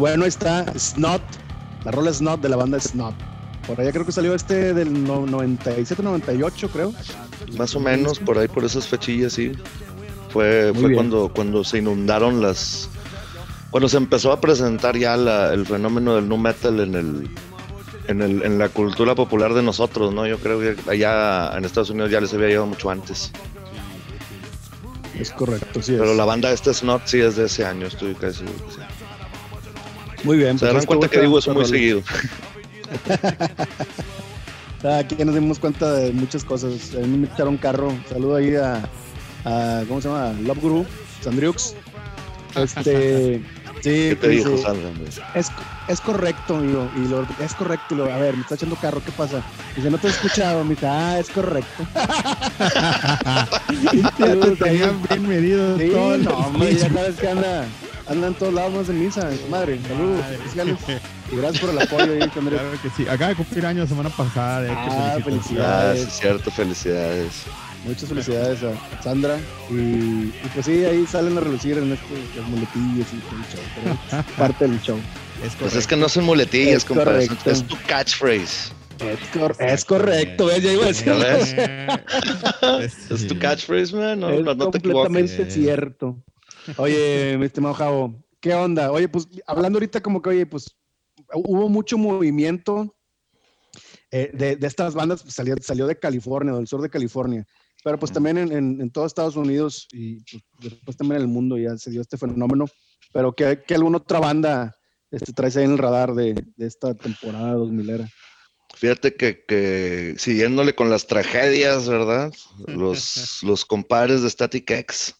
Bueno, está Snot, la rola Snot de la banda Snot. Por allá creo que salió este del no- 97, 98, creo.
Más o menos por ahí, por esas fechillas, sí. Fue,
Muy
fue
bien.
cuando, cuando se inundaron las. Cuando se empezó a presentar ya la- el fenómeno del nu metal en el, en el, en la cultura popular de nosotros, ¿no? Yo creo que allá en Estados Unidos ya les había llegado mucho antes.
Es correcto, sí.
Pero
es.
la banda esta Snot sí es de ese año, estoy casi seguro que sí.
Muy bien.
Se darán
pues,
cuenta
esta
que digo eso muy seguido.
Aquí ya nos dimos cuenta de muchas cosas. A mí me echaron carro. Saludo ahí a, a ¿cómo se llama? Love Guru, Sandriux. Este, sí,
¿Qué te
que
dijo, Sandra? hombre?
es, es correcto, y, lo- y lo- es correcto. y lo- a ver, me está echando carro, ¿qué pasa? Dice, no te he escuchado. Me dice, ah, es correcto.
Ya te tenían bien medido
Sí,
todo
no, hombre, ya sabes que anda, anda en todos lados más de misa, madre. Saludos especiales. Y gracias por el apoyo ahí, Sandriux.
Claro que sí. Acaba de cumplir años la semana pasada. De hecho,
Ah,
Ah,
felicidades.
sí, es cierto, felicidades.
Muchas felicidades a Sandra. Y, y pues sí, ahí salen a relucir en estos las muletillas y todo el show. Pero es parte del show.
Es
Pues es que no son muletillas,
Es
compadre.
correcto.
Es tu catchphrase.
Es, cor- es correcto, ¿ves? Ya iba a decir.
Ya ves.
Es,
tu catchphrase, man. No,
es
no, te
completamente
Eh.
cierto. Oye, mi estimado Javo, ¿qué onda? Oye, pues hablando ahorita como que, oye, pues hubo mucho movimiento eh, de, de estas bandas, pues, salió, salió de California, del sur de California, pero pues también en, en, en todo Estados Unidos y pues, después también en el mundo ya se dio este fenómeno, pero ¿qué, qué alguna otra banda este, traes ahí en el radar de, de esta temporada 2000 era?
Fíjate que, que siguiéndole con las tragedias, ¿verdad? Los, los compadres de Static X,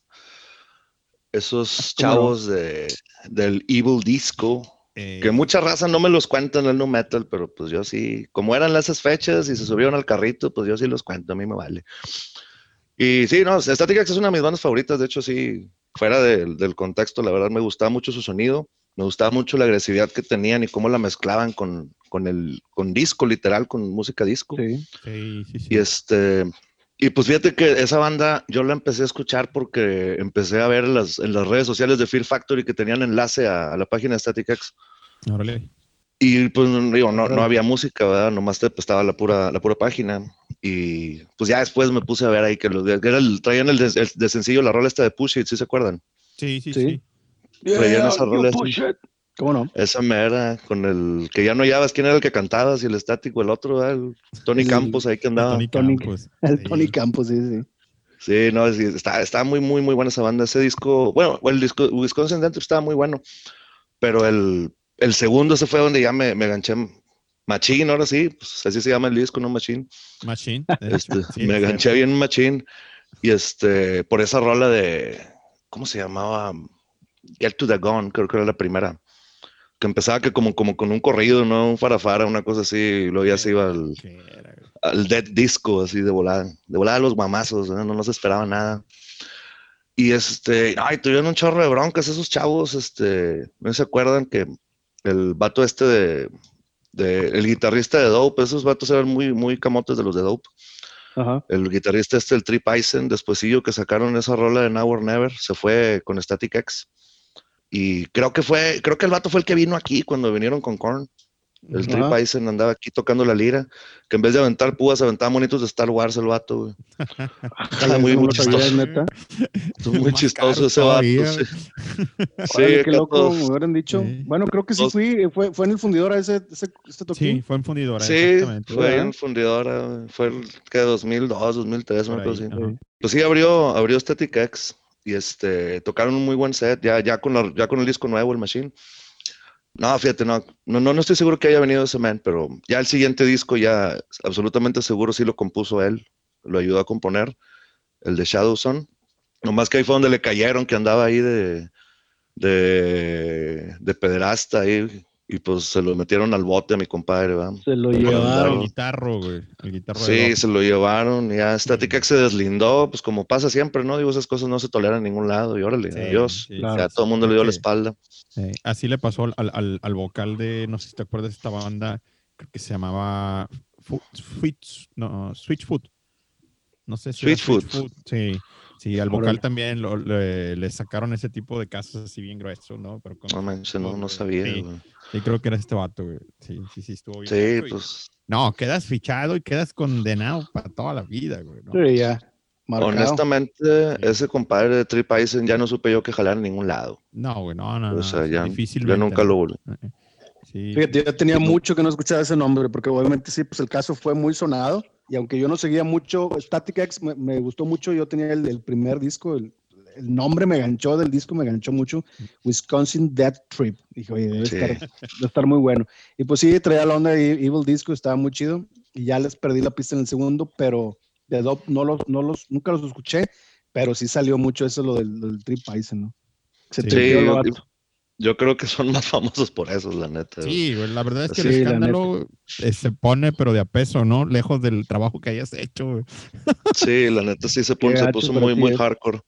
esos
¿Cómo no?
chavos de, del Evil Disco,
eh,
que mucha raza no me los cuenta en el nu metal, pero pues yo sí, como eran esas fechas y se subieron al carrito, pues yo sí los cuento, a mí me vale. Y sí, no, Static X es una de mis bandas favoritas, de hecho sí, fuera del, del contexto, la verdad me gustaba mucho su sonido, me gustaba mucho la agresividad que tenían y cómo la mezclaban con, con el con disco, literal, con música disco.
Sí.
Sí, sí, sí.
Y este, y pues fíjate que esa banda yo la empecé a escuchar porque empecé a ver en las, en las redes sociales de Fear Factory que tenían enlace a, a la página de Static X.
Órale.
Y pues digo, no, no había música, ¿verdad? Nomás te, pues, estaba la pura, la pura página. Y pues ya después me puse a ver ahí que, los, que era el- traían el de, el de sencillo la rola esta de Push It, ¿sí se acuerdan?
Sí, sí,
Sí.
sí.
Traían esa rola. esa-
¿Cómo no?
Esa mera, con el que ya no hallabas quién era el que cantaba, si el estático, el otro, el Tony
El-
Campos ahí que andaba.
Tony
Tony-
Campos.
El. Tony Campos, sí, sí.
Sí, no, sí, está, está muy, muy, muy buena esa banda. Ese disco, bueno, el disco Wisconsin Dentro estaba muy bueno, pero el, el segundo, ese fue donde ya me, me ganché Machine, ahora sí, pues así se llama el disco, ¿no? Machine.
Machine.
Este,
sí,
me
sí.
ganché bien Machine y este, por esa rola de, ¿cómo se llamaba? Get to the Gun, creo que era la primera. Que empezaba que como, como con un corrido, ¿no? Un farafara, una cosa así, y luego ya se iba al, al dead disco, así de volada, de volada los mamazos, ¿no? no, no se esperaba nada. Y este, ay, tuvieron un chorro de broncas esos chavos, este, no se acuerdan que el vato este de, de- el guitarrista de Dope, esos vatos eran muy, muy camotes de los de Dope.
Ajá.
El guitarrista este, el Trip Eisen, despuésillo que sacaron esa rola de Now or Never, se fue con Static X. Y creo que fue, creo que el vato fue el que vino aquí cuando vinieron con Korn. El Trip. Eisen andaba aquí tocando la lira, que en vez de aventar púas, aventaba monitos de Star Wars el vato, güey.
Ojalá,
muy, chistoso.
neta.
Muy chistoso ese vato.
todavía,
Sí, Sí,
Órale, qué loco,
todos-
me hubieran dicho.
Sí.
Bueno, creo que sí fui, fue, fue en el fundidor a ese, ese, este toquín.
Sí, fue en fundidora.
Sí,
exactamente.
fue
¿verdad?
en fundidora, güey. fue el que 2002, 2003,
Por
una cosa
ahí,
así.
ajá.
Pues sí, abrió, abrió Static X y este, tocaron un muy buen set, ya, ya, con la- ya con el disco nuevo, el Machine. No, fíjate, no, no, no, estoy seguro que haya venido ese man, pero ya el siguiente disco ya absolutamente seguro sí lo compuso él, lo ayudó a componer, el de Shadowson. Nomás que ahí fue donde le cayeron, que andaba ahí de, de, de pederasta ahí, y pues se lo metieron al bote a mi compadre, ¿va?
Se lo llevaron.
guitarro, güey. El guitarro de
Sí, se lo llevaron, y ya Static se deslindó, pues como pasa siempre, ¿no? Digo, esas cosas no se toleran en ningún lado, y órale,
Sí,
adiós.
sí,
Claro.
Ya todo el mundo le dio la espalda.
Sí, Así le pasó al, al- al, al vocal de, no sé si te acuerdas de esta banda, creo que se llamaba Switch, no, Switchfoot. No sé si
Switchfoot.
Sí, sí, al vocal también lo- le, le sacaron ese tipo de casos así bien gruesos, ¿no? Pero con-
No manches, no, no
güey.
sabía.
Sí,
güey.
Sí, creo que era este vato, güey. Sí, sí, sí, estuvo bien.
Sí, pues
No, quedas fichado y quedas condenado para toda la vida, güey. ¿no?
Sí, ya. Marcado.
honestamente,
Sí.
ese compadre de Trip Eisen ya no supe yo que jalar en ningún lado.
No, güey, no, no,
O
no.
sea, ya, ya
difícilmente,
nunca
¿no?
lo volví.
Sí,
Fíjate, yo tenía mucho que no escuchaba ese nombre, porque obviamente sí, pues el caso fue muy sonado. Y aunque yo no seguía mucho, Static X me, me gustó mucho. Yo tenía el, el primer disco, el, el nombre me ganchó del disco, me ganchó mucho. Wisconsin Death Trip. Dije, oye, debe,
Sí.
estar, debe estar muy bueno. Y pues sí, traía la onda de Evil Disco, estaba muy chido. Y ya les perdí la pista en el segundo, pero de Dope no los, no los, nunca los escuché, pero sí salió mucho eso, lo del, del Trip Eisen, ¿no? Se
Sí,
yo-. Yo creo que son más famosos por eso, la neta.
Sí, güey, la verdad es que
Sí,
el escándalo eh, se pone, pero de a peso, ¿no? Lejos del trabajo que hayas hecho, güey.
Sí, la neta sí se, pone- se puso muy, muy hardcore.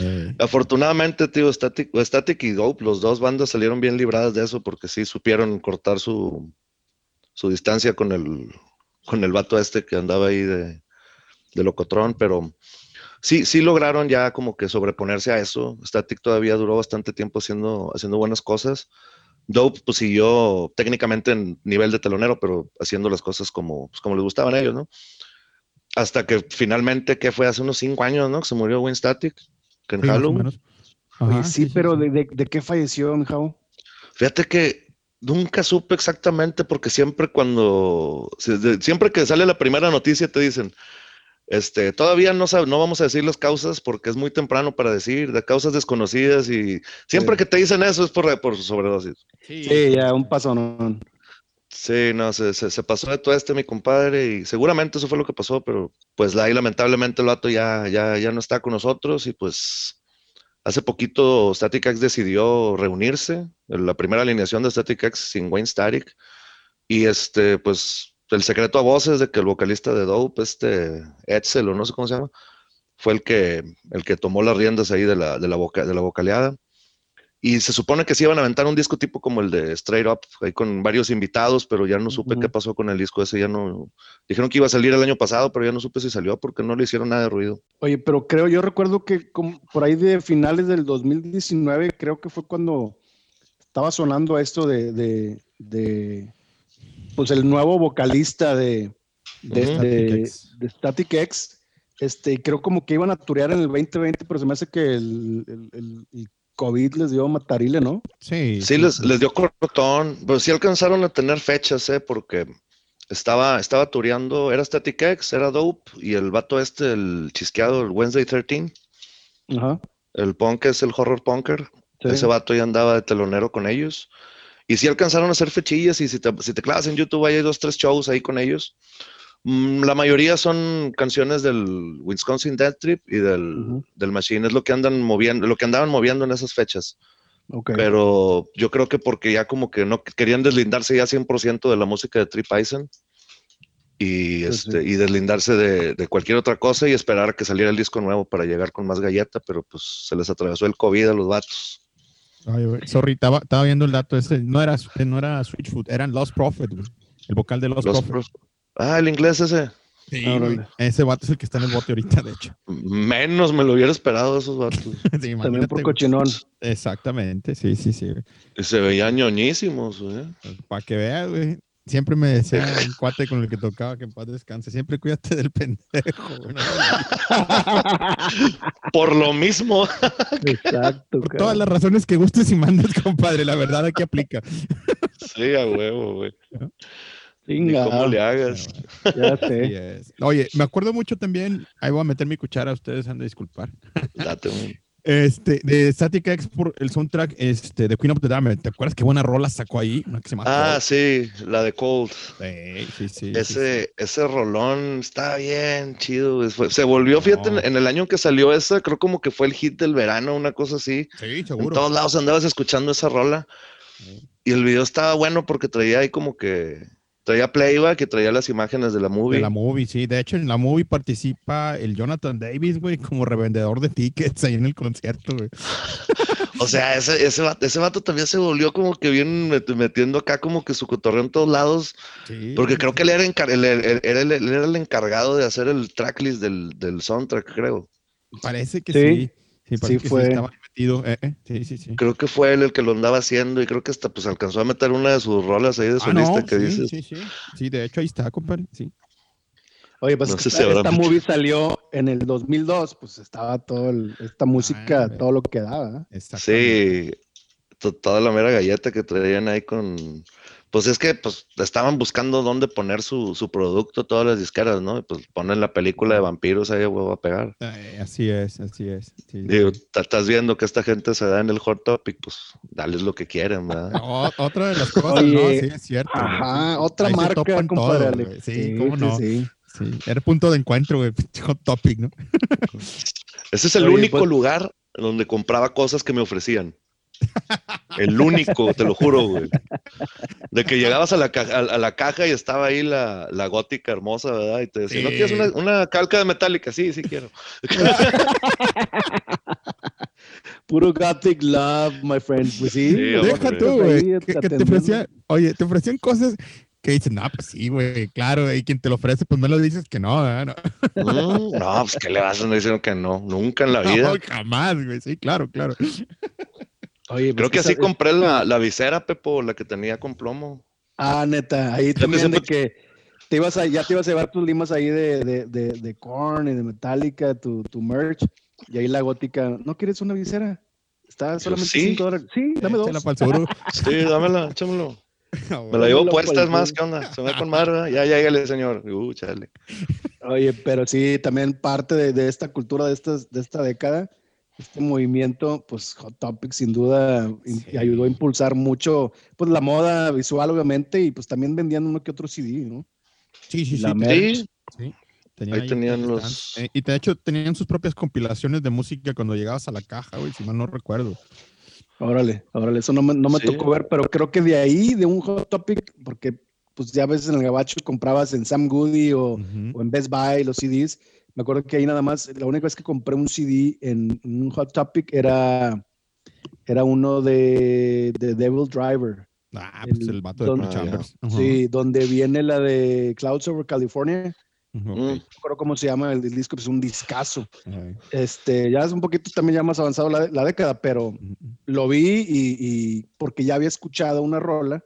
Eh,
Afortunadamente, tío, Static, y Dope, los dos bandas salieron bien libradas de eso porque sí supieron cortar su, distancia con el, con vato este que andaba ahí de, de locotrón, pero sí, sí lograron ya como que sobreponerse a eso. Static todavía duró bastante tiempo haciendo, buenas cosas. Dope, pues siguió técnicamente en nivel de telonero, pero haciendo las cosas como, pues, les gustaban a ellos, ¿no? Hasta que finalmente, que fue hace unos cinco años, ¿no? Que se murió Wayne Static, que en
sí, más o
Halloween.
menos.
Oye,
Ajá,
sí, pero ¿de, de, de qué falleció, mi Javo?
Fíjate que nunca supe exactamente porque siempre cuando, siempre que sale la primera noticia te dicen, este, todavía no, sab- no vamos a decir las causas porque es muy temprano para decir, de causas desconocidas y siempre
Sí.
que te dicen eso es por, por sobredosis.
Sí,
Sí, ya, un paso, no.
Sí, no, se, pasó de todo este mi compadre y seguramente eso fue lo que pasó, pero pues ahí lamentablemente el vato ya, ya, ya no está con nosotros y pues hace poquito Static X decidió reunirse, la primera alineación de Static X sin Wayne Static y este, pues el secreto a voces de que el vocalista de Dope, este Edsel o no sé cómo se llama, fue el que, el que tomó las riendas ahí de la, de la, voca- de la vocaleada. Y se supone que sí iban a aventar un disco tipo como el de Straight Up, ahí con varios invitados, pero ya no supe qué pasó con el disco ese, ya no... Dijeron que iba a salir el año pasado, pero ya no supe si salió porque no le hicieron nada de ruido.
Oye, pero creo, yo recuerdo que como por ahí de finales del 2019, creo que fue cuando estaba sonando esto de, de, de, pues el nuevo vocalista de, de,
Ujú.
de-
Static X.
de Static X. Este, y creo como que iban a turear en el 2020, pero se me hace que el, el- el- el COVID les dio matarile, ¿no?
Sí,
Sí, les, les dio cortón, pero sí alcanzaron a tener fechas, ¿eh? Porque estaba, estaba tureando, era Static X, era Dope, y el vato este, el chisqueado, el Wednesday 13,
Ajá.
el punk es el horror punker,
sí.
Ese vato ya andaba de telonero con ellos. Y sí alcanzaron a hacer fechillas y si te, si te clavas en YouTube hay dos, tres shows ahí con ellos. Mm, la mayoría son canciones del Wisconsin Death Trip y del, del Machine. Es lo que andan moviendo, lo que andaban moviendo en esas fechas. Pero yo creo que porque ya como que no querían deslindarse ya 100% de la música de Trip Eisen y,
Sí,
este, y deslindarse de, de cualquier otra cosa y esperar a que saliera el disco nuevo para llegar con más galleta, pero pues se les atravesó el COVID a los vatos.
Ay, sorry, estaba, estaba viendo el dato ese. No era, no era Switchfoot, eran Lost Prophet. El vocal de Lost
Los
Prophet.
Ah, el inglés ese.
Sí, güey. Ese vato es el que está en el bote ahorita, de hecho.
Menos me lo hubiera esperado esos vatos.
Sí,
También por cochinón.
Exactamente, sí, sí, sí.
Y se veían ñoñísimos, güey.
Para que veas, güey. Siempre me decía un cuate con el que tocaba que en paz descanse. Siempre cuídate del pendejo, güey. No,
Por lo mismo.
Exacto.
Por
cara.
todas las razones que gustes y mandes, compadre. La verdad aquí aplica.
Sí, a huevo, güey. Ni
Chinga,
cómo le hagas.
ya sé.
Oye, me acuerdo mucho también, ahí voy a meter mi cuchara, ustedes han de disculpar.
Date un-
Este, de Static X por el soundtrack este, de Queen of the Damned. ¿Te acuerdas qué buena rola sacó ahí? Una que se llama
Ah,
Cold.
sí, la de Cold.
Sí, sí, sí, sí,
Ese, ese rolón está bien chido. se volvió, fíjate, en,
No.
en el año que salió esa, creo como que fue el hit del verano, una cosa así.
Sí, Sí,
En
seguro.
todos lados andabas escuchando esa rola.
Sí.
Y el video estaba bueno porque traía ahí como que traía playback y traía las imágenes de la movie.
De la movie, sí. De hecho, en la movie participa el Jonathan Davis, güey, como revendedor de tickets ahí en el concierto, güey.
O sea, ese, ese, vato, ese vato también se volvió como que bien met- metiendo acá como que su cotorreo en todos lados.
Sí.
Porque creo que él era, encar- él- él- él era el, él era el encargado de hacer el tracklist del, del soundtrack, creo.
Parece que
Sí.
sí. Sí, parece que
fue.
sí estaba metido. Eh, eh, Sí, sí, sí.
Creo que fue él el que lo andaba haciendo y creo que hasta pues alcanzó a meter una de sus rolas ahí de
Ah,
solista
no,
que
sí,
dices.
sí, sí. Sí, de hecho ahí está, compadre. Sí.
Oye, pues
No
es
sé si
esta movie salió en el 2002, pues estaba todo el- esta música,
hombre.
todo lo que daba. ¿eh?
Sí, toda la mera galleta que traían ahí con... Pues es que pues estaban buscando dónde poner su, su producto, todas las disqueras, ¿no? Y pues ponen la película de vampiros ahí, huevo a pegar.
Ay, así es, así es. sí.
Digo, estás viendo que esta gente se da en el hot topic, pues dales lo que quieren, ¿verdad?
Otra de las cosas,
Oye,
¿no? Sí, es cierto.
Ajá, otra
ahí
marca,
topan
compadre.
todo,
Alex.
güey. Sí, cómo no.
sí.
Sí, era punto de encuentro, güey. Hot topic, ¿no?
Ese es el
Oye,
único
pues-
lugar donde compraba cosas que me ofrecían. El único, te lo juro, güey. De que llegabas a la, caja, a, la caja y estaba ahí la, la gótica hermosa, ¿verdad? Y te decía, ¿no quieres una, una calca de metálica? Sí, sí quiero.
Puro Gothic Love, my friend. Pues sí.
Sí.
Deja tú, güey. Que, que te ofrecían, oye, te ofrecían cosas que dicen, no, pues sí, güey, claro, y quien te lo ofrece, pues no le dices que no, ¿verdad? No,
Mm, no, pues ¿qué le vas a diciendo que no? Nunca en la vida.
no, jamás, güey, sí, claro, claro.
Oye, pues
Creo que así compré la, la visera, Pepo, la que tenía con plomo.
Ah, neta, ahí también de que te ibas a, ya te ibas a llevar tus limas ahí de, de, de, de Korn y de Metallica, tu, tu merch, y ahí la gótica, ¿no quieres una visera? Está solamente
sí.
5 dólares. Sí, dame dos.
Échala pa'l seguro.
Sí, dámela, échamelo. Me la llevo puesta, es más. ¿qué onda? Se me con madre, ¿verdad? Ya, lléguele, señor. Uh, chale.
Oye, pero sí, también parte de, de esta cultura de, estas, de esta década, este movimiento, pues Hot Topic sin duda
Sí.
ayudó a impulsar mucho, pues la moda visual obviamente, y pues también vendían uno que otro CD, ¿no?
Sí, sí, sí.
La
te-
merch.
Sí,
sí. Tenían
Ahí tenían los-
eh, y de hecho tenían sus propias compilaciones de música cuando llegabas a la caja, güey, si mal no recuerdo.
Órale, órale, eso no me, no me
Sí.
tocó ver, pero creo que de ahí, de un Hot Topic, porque pues ya a veces en el gabacho comprabas en Sam Goody o,
Ujú.
o en Best Buy los CDs. Me acuerdo que ahí nada más, la única vez que compré un CD en, en un Hot Topic era, era uno de, de Devil Driver.
Ah, pues
el-
el vato de Chambers. Ajá.
Sí, donde viene la de Clouds Over California.
Ujú,
Mm.
ok.
No me acuerdo cómo se llama el, disco, pues un discazo. Este, ya es un poquito también ya más avanzado la, la década, pero lo vi y, y porque ya había escuchado una rola,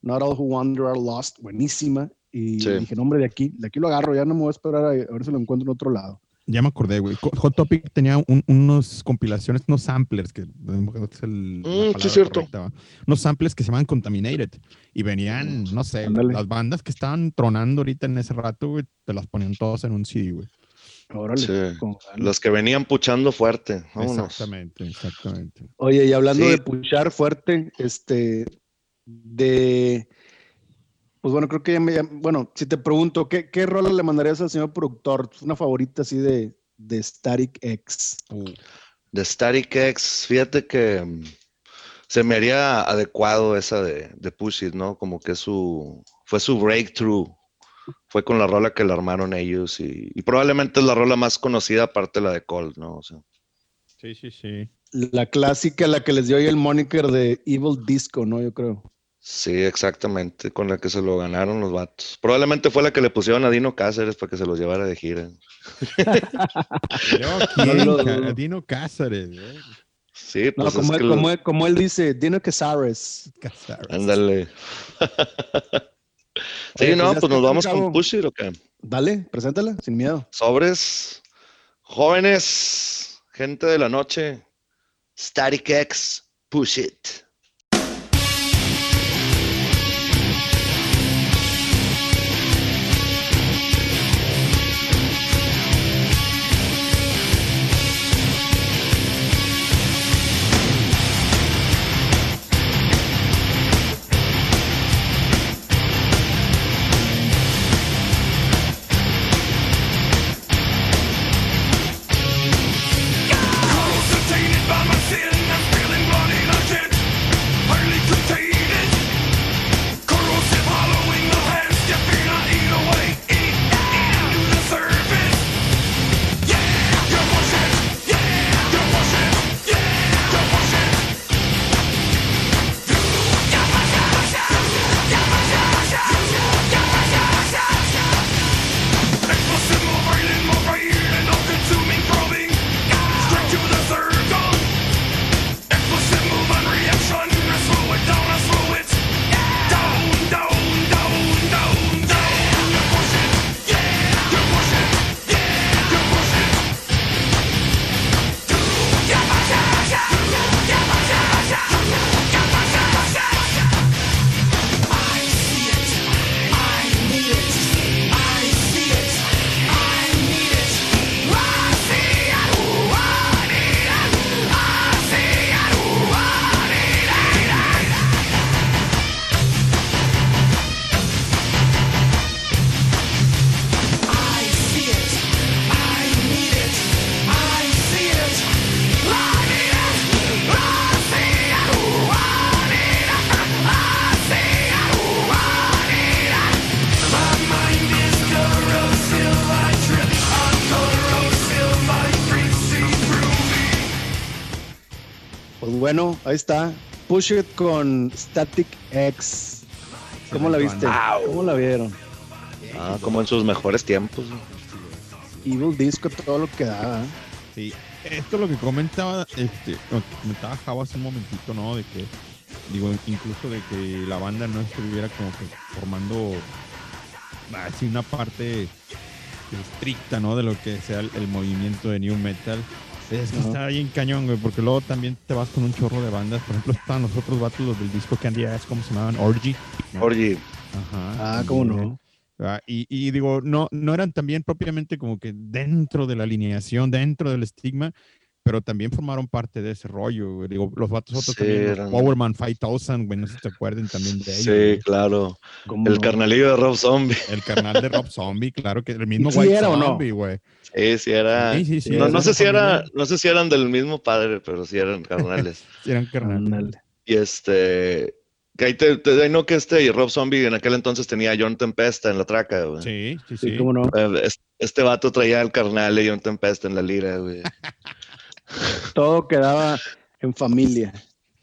Not All Who Wander Are Lost, buenísima. Y
Sí.
dije, no, hombre, de aquí, de aquí lo agarro, ya no me voy a esperar a, a ver si lo encuentro en otro lado.
Ya me acordé, güey. Hot Topic tenía un- unos compilaciones, unos samplers, que no es el, la
Mm, sí, cierto.
unos samplers que se llamaban Contaminated. Y venían, no sé, las bandas que estaban tronando ahorita en ese rato, güey, te las ponían todas en un CD, güey.
Órale.
Sí.
con.
Los que venían puchando fuerte. Vámonos.
Exactamente, exactamente.
Oye, y hablando
Sí.
de puchar fuerte, este, de, pues bueno, creo que ya me, ya- bueno, si te pregunto, ¿qué, qué rola le mandarías al señor productor? Una favorita así de, de Static X.
Uh,
De Static X, fíjate que mm, se me haría adecuado esa de, de Push It, ¿no? Como que su, fue su breakthrough. Fue con la rola que la armaron ellos y, y probablemente es la rola más conocida aparte de la de Cold, ¿no? O sea,
sí, sí, sí.
La clásica, la que les dio ahí el moniker de Evil Disco, ¿no? Yo creo.
Sí, exactamente, con la que se lo ganaron los vatos. Probablemente fue la que le pusieron a Dino Cáceres para que se los llevara de gira.
Yo, ¿quién?
lo
Ca-
dudo.
Dino Cáceres, güey.
Sí,
No,
pues
como,
es
él,
que
como, él, como él dice, Dino Casares.
Cáceres.
Ándale. sí,
Oye,
no,
pues
pues nos vamos con Push It o qué?
Dale, preséntala, sin miedo.
Sobres, jóvenes, gente de la noche, Static X, Push It.
Bueno, ahí está. Push It con Static X. ¿Cómo la viste? ¿Cómo la vieron?
Ah, como en sus mejores tiempos.
Evil Disco, todo lo que daba.
Sí, esto es lo que comentaba, este, lo que comentaba Java hace un momentito, ¿no? De que, digo, incluso de que la banda no estuviera como que formando así una parte estricta, ¿no? De lo que sea el, el movimiento de New Metal. Es que
Ajá.
está bien cañón, güey, porque luego también te vas con un chorro de bandas. Por ejemplo, estaban los otros vatos, los del disco Candy Ass, ¿cómo se llamaban? Orgy. ¿no?
Orgy.
Ajá.
Ah, cómo no.
Ah, Y, y digo, no, no eran también propiamente como que dentro de la alineación, dentro del estigma, pero también formaron parte de ese rollo. güey. Digo, los vatos otros
Sí,
también,
eran-
Powerman 5000, güey, no sé si te acuerden también de ellos.
Sí,
güey.
claro.
¿Cómo
El
no?
carnalillo de Rob Zombie.
El canal de Rob Zombie, claro que el mismo
¿Sí
White
era o no?
Zombie, güey.
Sí, sí era.
Sí, sí, sí,
no,
era
no sé si era, no sé si eran del mismo padre, pero sí eran carnales.
Sí, eran carnal.
Ándale.
y este, que ahí te, te ahí no que este y Rob Zombie en aquel entonces tenía a John Tempesta en la traca, güey.
Sí, sí,
Sí, cómo no.
Eh, es- Este vato traía al carnal de John Tempesta en la lira, güey.
Todo quedaba en familia.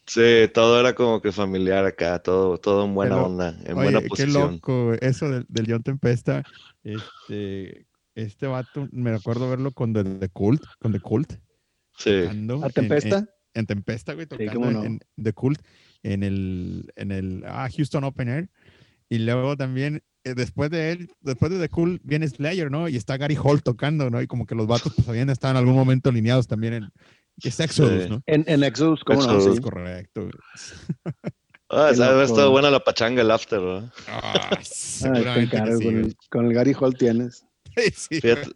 Sí, todo era como que familiar acá, todo, todo en buena
Pero,
onda, en
Oye,
buena
qué
posición.
loco, güey, eso del, del John Tempesta. Este, este vato, me acuerdo verlo con The, The Cult, con The Cult.
Sí.
tocando
¿A
en-
Tempesta?
En, en Tempesta, güey,
Sí,
tocando
cómo no.
en, The Cult, en el, en el ah, Houston Open Air. Y luego también, después de él, después de The Cult, viene Slayer, ¿no? Y está Gary Hall tocando, ¿no? Y como que los vatos, pues, habían estado en algún momento alineados también en, es Exodus,
Sí.
¿no?
En, en Exodus, ¿cómo no?
Exodus.
Sí.
Correcto.
Ah,
loco.
estado buena la pachanga, el after, ¿verdad?
Ah,
Ay,
que
encargo,
sí,
con, el, con el Gary Hall tienes.
Sí,
Fíjate,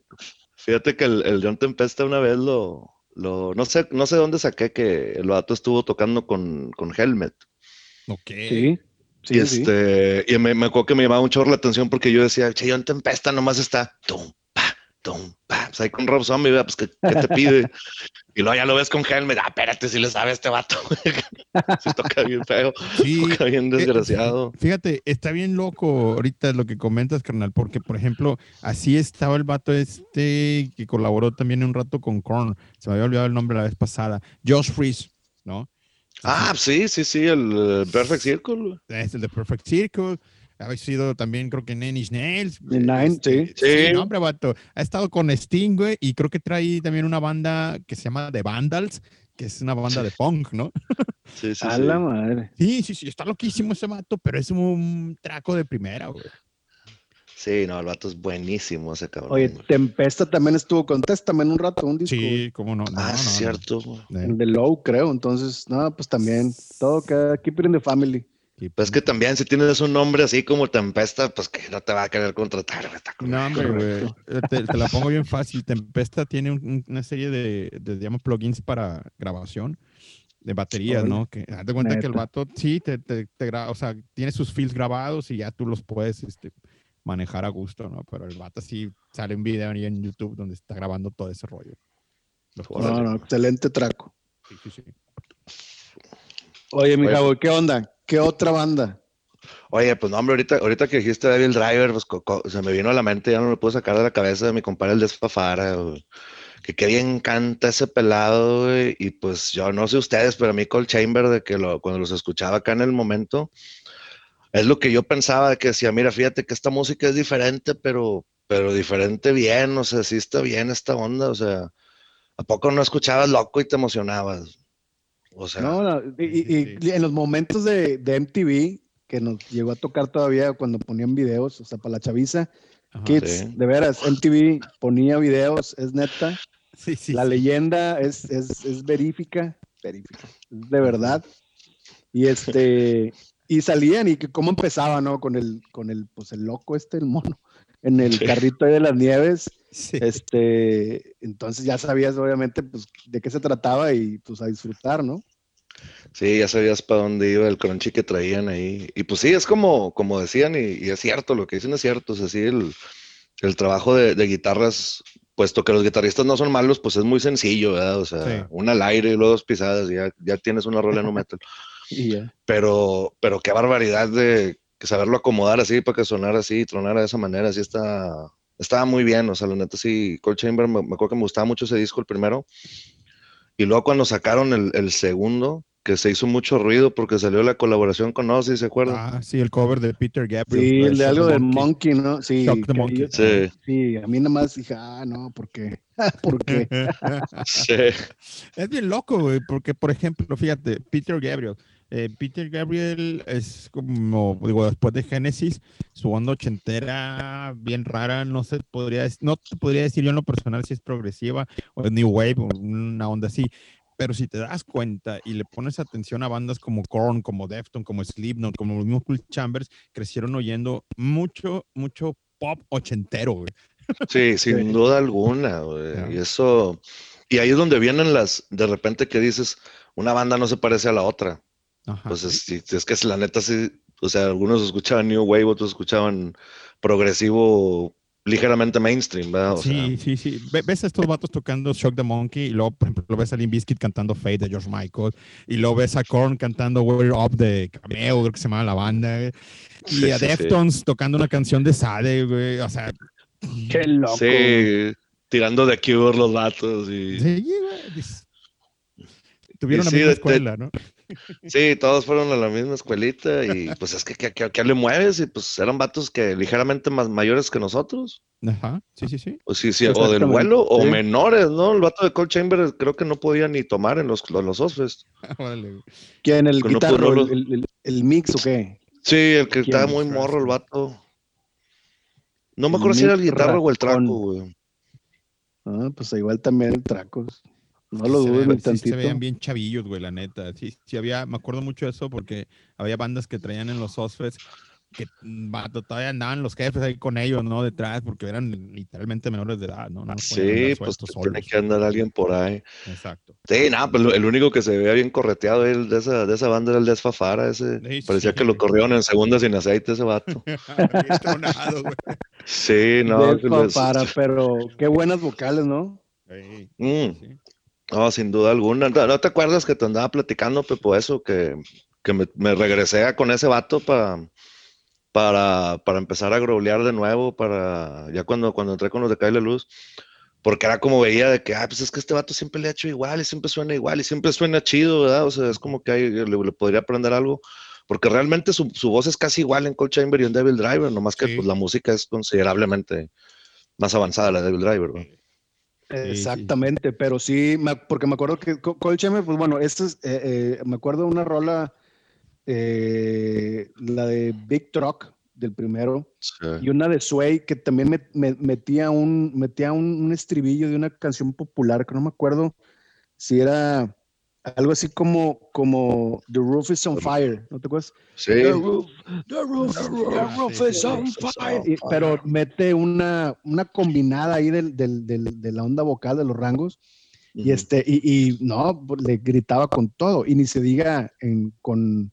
fíjate que el, el John Tempesta una vez lo, lo, no sé, no sé dónde saqué que el vato estuvo tocando con, con Helmet.
Ok.
Sí. Sí,
y
sí.
este, y me, me acuerdo que me llamaba un chorro la atención porque yo decía, che, John Tempesta nomás está, tum, pa, tum, pa, pues ahí con Rob Zombie, pues ¿qué, qué te pide? y luego ya lo ves con Helmet, ah, espérate, si le sabe a este vato. Se toca bien feo,
Sí,
toca bien desgraciado.
Fíjate, está bien loco ahorita lo que comentas, carnal, porque, por ejemplo, así estaba el vato este que colaboró también un rato con Korn. Se me había olvidado el nombre la vez pasada. Josh Freeze, ¿no?
Ah, sí, sí, sí, el eh, Perfect Circle.
Es el de Perfect Circle. Ha sido también, creo que Nine Inch Nails.
En Nine,
Este,
sí.
Sí.
no, hombre, vato. Ha estado con Sting, güey, y creo que trae también una banda que se llama The Vandals, que es una banda de punk, ¿no?
Sí, sí,
A
sí.
la madre.
Sí, sí, sí, está loquísimo ese vato, pero es un traco de primera, güey.
Sí, no, el vato es buenísimo ese cabrón.
Oye,
güey.
Tempesta también estuvo con Testament un rato, un disco.
Sí, cómo no. no,
ah,
no, no.
cierto. güey.
Eh,
El de Low, creo. Entonces, no, pues también. Todo queda keep it in the family.
sí,
Pues es que también si tienes un nombre así como Tempesta, pues que no te va a querer contratar,
No, hombre, güey. Eh, Te, te la pongo bien fácil. Tempesta tiene un- un- una serie de, de, digamos, plugins para grabación de baterías. ¿no? Que haz de cuenta que el vato, sí, te, te, te gra- o sea, tiene sus fields grabados y ya tú los puedes este, manejar a gusto, ¿no? Pero el vato sí sale un video ahí en YouTube donde está grabando todo ese rollo. Lo
No, no, excelente traco.
Sí, sí, sí.
Oye, mi
Oye.
¿qué onda? ¿Qué otra banda?
Oye, pues no, hombre, ahorita, ahorita que dijiste Devil Driver, pues se me vino a la mente, ya no me puedo sacar de la cabeza de mi compadre el Desfafara, güey. Que qué bien canta ese pelado, güey. Y pues yo no sé ustedes, pero a mí Cold Chamber, de que lo, cuando los escuchaba acá en el momento, es lo que yo pensaba, que decía, mira, fíjate que esta música es diferente, pero, pero diferente bien, o sea, sí está bien esta onda, o sea, ¿a poco no escuchabas loco y te emocionabas? O sea,
No, no, y, y-
Sí,
y en los momentos de, de MTV, que nos llegó a tocar todavía cuando ponían videos, o sea, para la chaviza,
Ajá.
Kids,
sí.
de veras, MTV ponía videos, es neta.
Sí, sí,
la
sí.
leyenda es, es, es verífica, verífica, es de verdad. Y este, y salían y que cómo empezaba, ¿no? Con el, con el, pues el loco este, el mono, en el
Sí.
carrito ahí de las nieves.
Sí.
Este, entonces ya sabías obviamente pues de qué se trataba y pues a disfrutar, ¿no?
Sí, ya sabías para dónde iba el crunchy que traían ahí. Y pues sí, es como, como decían, y, y es cierto, lo que dicen es cierto. O sea, sí, el, el trabajo de, de guitarras, puesto que los guitarristas no son malos, pues es muy sencillo, ¿verdad? O sea,
Sí.
una al aire y luego dos pisadas, y ya, ya tienes una rola en un metal. Pero, pero qué barbaridad de que saberlo acomodar así para que sonara así, tronara de esa manera, así está, estaba muy bien. O sea, la neta sí, Cold Chamber, me, me acuerdo que me gustaba mucho ese disco, el primero. Y luego cuando sacaron el, el segundo, que se hizo mucho ruido porque salió la colaboración con Ozzy, ¿se acuerdan?
Ah, sí, el cover de Peter Gabriel.
Sí, el de algo del
Monkey.
Monkey, ¿no? Sí,
Shock the Monkey.
yo-
Sí.
sí, a mí nada más dije, ah, no, ¿por qué? ¿Por qué?
Sí.
Es bien loco, güey, porque, por ejemplo, fíjate, Peter Gabriel. Eh, Peter Gabriel es como, digo, después de Genesis, su onda ochentera, bien rara, no se podría, no te podría decir yo en lo personal si es progresiva o es New Wave o una onda así, pero si te das cuenta y le pones atención a bandas como Korn, como Defton, como Slipknot, como los mismos Cool Chambers, crecieron oyendo mucho, mucho pop ochentero, güey.
Sí, sin duda alguna, güey. Y eso, y ahí es donde vienen las, de repente que dices, una banda no se parece a la otra.
Ajá.
Pues es, sí, es que es la neta sí, o sea, algunos escuchaban New Wave, otros escuchaban progresivo ligeramente mainstream, ¿verdad? O
sí, sí, sí. Ve- Ves a estos vatos tocando Shock the Monkey y luego, por ejemplo, ves a Limp Bizkit cantando Fate de George Michael y luego ves a Korn cantando We're Up de Cameo, creo que se llama la banda, y
Sí,
a
sí, sí.
Deftones tocando una canción de Sade, güey, o sea,
Qué loco.
sí, tirando de Cure los vatos y
sí, güey, tuvieron la
sí,
misma
de-
escuela, ¿no?
Sí, todos fueron a la misma escuelita y pues es que ¿qué, qué- qué le mueves? Y pues eran vatos que ligeramente más mayores que nosotros.
Ajá, sí, sí, sí.
O, sí, sí, o del vuelo o
sí.
menores, ¿no? El vato de Cold Chamber creo que no podía ni tomar en los, en los Ozfest.
Órale, güey.
¿Quién? ¿El
no
guitarro? el, el- el- el mix o qué?
Sí, el que estaba muy morro el vato. No me acuerdo si era el guitarro o el traco, güey.
Ah, pues igual también el Tracos. No lo
ve-
ni
sí se
tantito.
veían bien chavillos, güey, la neta. Sí, sí había, me acuerdo mucho de eso porque había bandas que traían en los Osfes que mm, vato, todavía andaban los jefes ahí con ellos, ¿no? Detrás, porque eran literalmente menores de edad, ¿no?
Sí, pues tiene que andar alguien por ahí.
Exacto.
Sí, nada, pues el único que se veía bien correteado él de esa, de esa banda era el Desfafara, ese.
Sí,
Parecía
sí,
que lo corrieron en segunda sin aceite ese vato.
Tronado.
Sí, no. Les-
para, pero qué buenas vocales, ¿no?
Sí,
Mm,
sí.
No, sin duda alguna. ¿No, te acuerdas que te andaba platicando, Pepo, eso? Que, que me, me regresé con ese vato para, para, para empezar a growlear de nuevo, para ya cuando, cuando entré con los de Kyle Luz, porque era como veía de que, ah, pues es que este vato siempre le ha hecho igual y siempre suena igual y siempre suena chido, ¿verdad? O sea, es como que le, le podría aprender algo, porque realmente su, su voz es casi igual en Cold Chamber y en Devil Driver, nomás que
Sí.
pues, la música es considerablemente más avanzada la de Devil Driver, ¿verdad?
Sí.
Exactamente, pero sí, me- porque me acuerdo que Co- Cold Chamber, pues bueno, esto es, eh, eh, me acuerdo de una rola, eh, la de Big Truck del primero,
Sí.
y una de Sway que también me- me- metía, un, metía un, un estribillo de una canción popular, que no me acuerdo si era algo así como, como The Roof is on Fire, ¿no te acuerdas?
Sí.
The roof, the roof, the roof is on fire. Y- pero mete una, una combinada ahí del, del- del- de la onda vocal de los rangos. Y este, y, y no, le gritaba con todo. Y ni se diga en- con,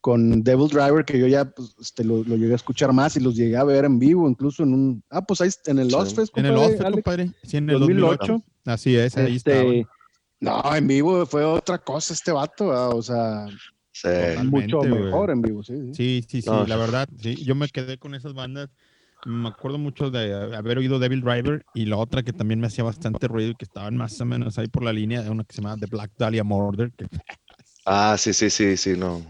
con Devil Driver, que yo ya pues, este, lo, lo llegué a escuchar más y los llegué a ver en vivo, incluso en un. Ah, pues ahí en el
Sí.
Lost Fest,
En el
compadre,
Osfes,
Alex,
compadre. Sí, en el
2008.
2008. Así es, ahí
este,
estaba.
No, en vivo fue otra cosa este vato, o sea,
Sí.
Mucho mejor en vivo, sí. sí.
Sí, sí, sí,
No.
la verdad, sí. Yo me quedé con esas bandas. Me acuerdo mucho de haber oído Devil Driver y la otra que también me hacía bastante ruido y que estaban más o menos ahí por la línea, de una que se llama The Black Dahlia Murder. Que,
Ah, sí, sí, sí, sí, no.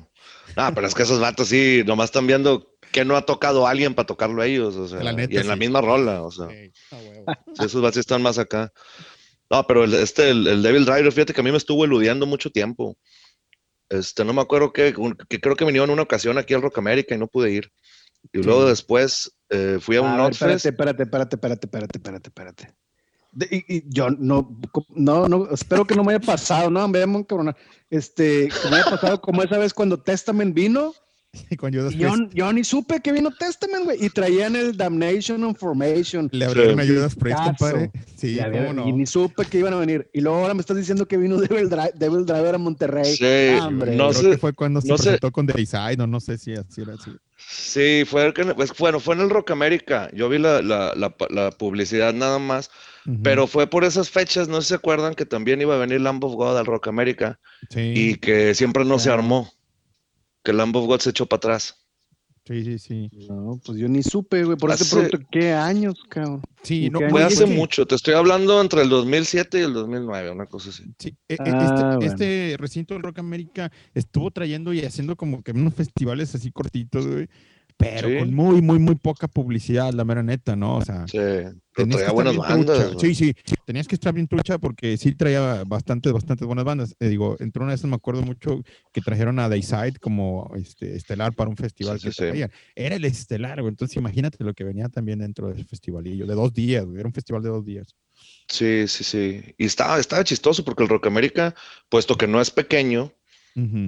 Ah, pero es que esos vatos sí, nomás están viendo que no ha tocado alguien para tocarlo a ellos, o sea,
La neta,
y en la misma rola, o sea,
Sí, a huevo.
sí, esos vatos sí están más acá. No, pero el, este, el, el Devil Driver, fíjate que a mí me estuvo eludiendo mucho tiempo. Este, no me acuerdo que, que creo que vinieron una ocasión aquí al Rock América y no pude ir. Y luego después eh, fui a un
A ver,
Notfest.
espérate, espérate, espérate, espérate, espérate, espérate. De- y, y yo no, no, no, espero que no me haya pasado, no, me llamo cabrona. Este, que me haya pasado como esa vez cuando Testament vino,
Y con Judas
y yo,
Priest
yo ni supe que vino Testament, güey, y traían el Damnation and Formation.
le abrieron a
Sí.
Judas Priest, compadre. Sí,
Y, a ver,
cómo no.
y ni supe que iban a venir. Y luego ahora me estás diciendo que vino Devil, Dri- Devil Driver a Monterrey.
Sí,
Hombre,
no
Creo
sé-
que fue cuando se
no sé-
presentó con Dayside, no, no sé si así era así.
Sí, fue, el que- pues, bueno, fue en el Rock América. Yo vi la, la, la, la publicidad nada más. Pero fue por esas fechas, no sé si se acuerdan que también iba a venir Lamb of God al Rock América
sí,
y que siempre no se
Ah.
armó, que Lamb of God se echó para atrás.
Sí, sí, sí.
No, pues yo ni supe, güey. Por
Hace-
pregunto, ¿qué años, cabrón?
Sí,
¿Y
no,
Fue hace mucho, te estoy hablando entre el 2007 y el 2009, una cosa así.
Sí, e- e-
Ah,
este,
bueno.
este recinto del Rock América estuvo trayendo y haciendo como que unos festivales así cortitos, güey. Pero
Sí.
con muy, muy, muy poca publicidad, la mera neta, ¿no? O sea,
Sí, pero traía buenas bandas.
Sí, sí, tenías que estar bien trucha porque sí traía bastantes, bastantes buenas bandas. Eh, digo, entre una de esas me acuerdo mucho que trajeron a Dayside como este, estelar para un festival
Sí,
que traían. Era el estelar, güey. Entonces imagínate lo que venía también dentro de ese festivalillo, de dos días, güey. Era un festival de dos días.
Sí, sí, sí. Y estaba, estaba chistoso porque el Rock América, puesto que no es pequeño,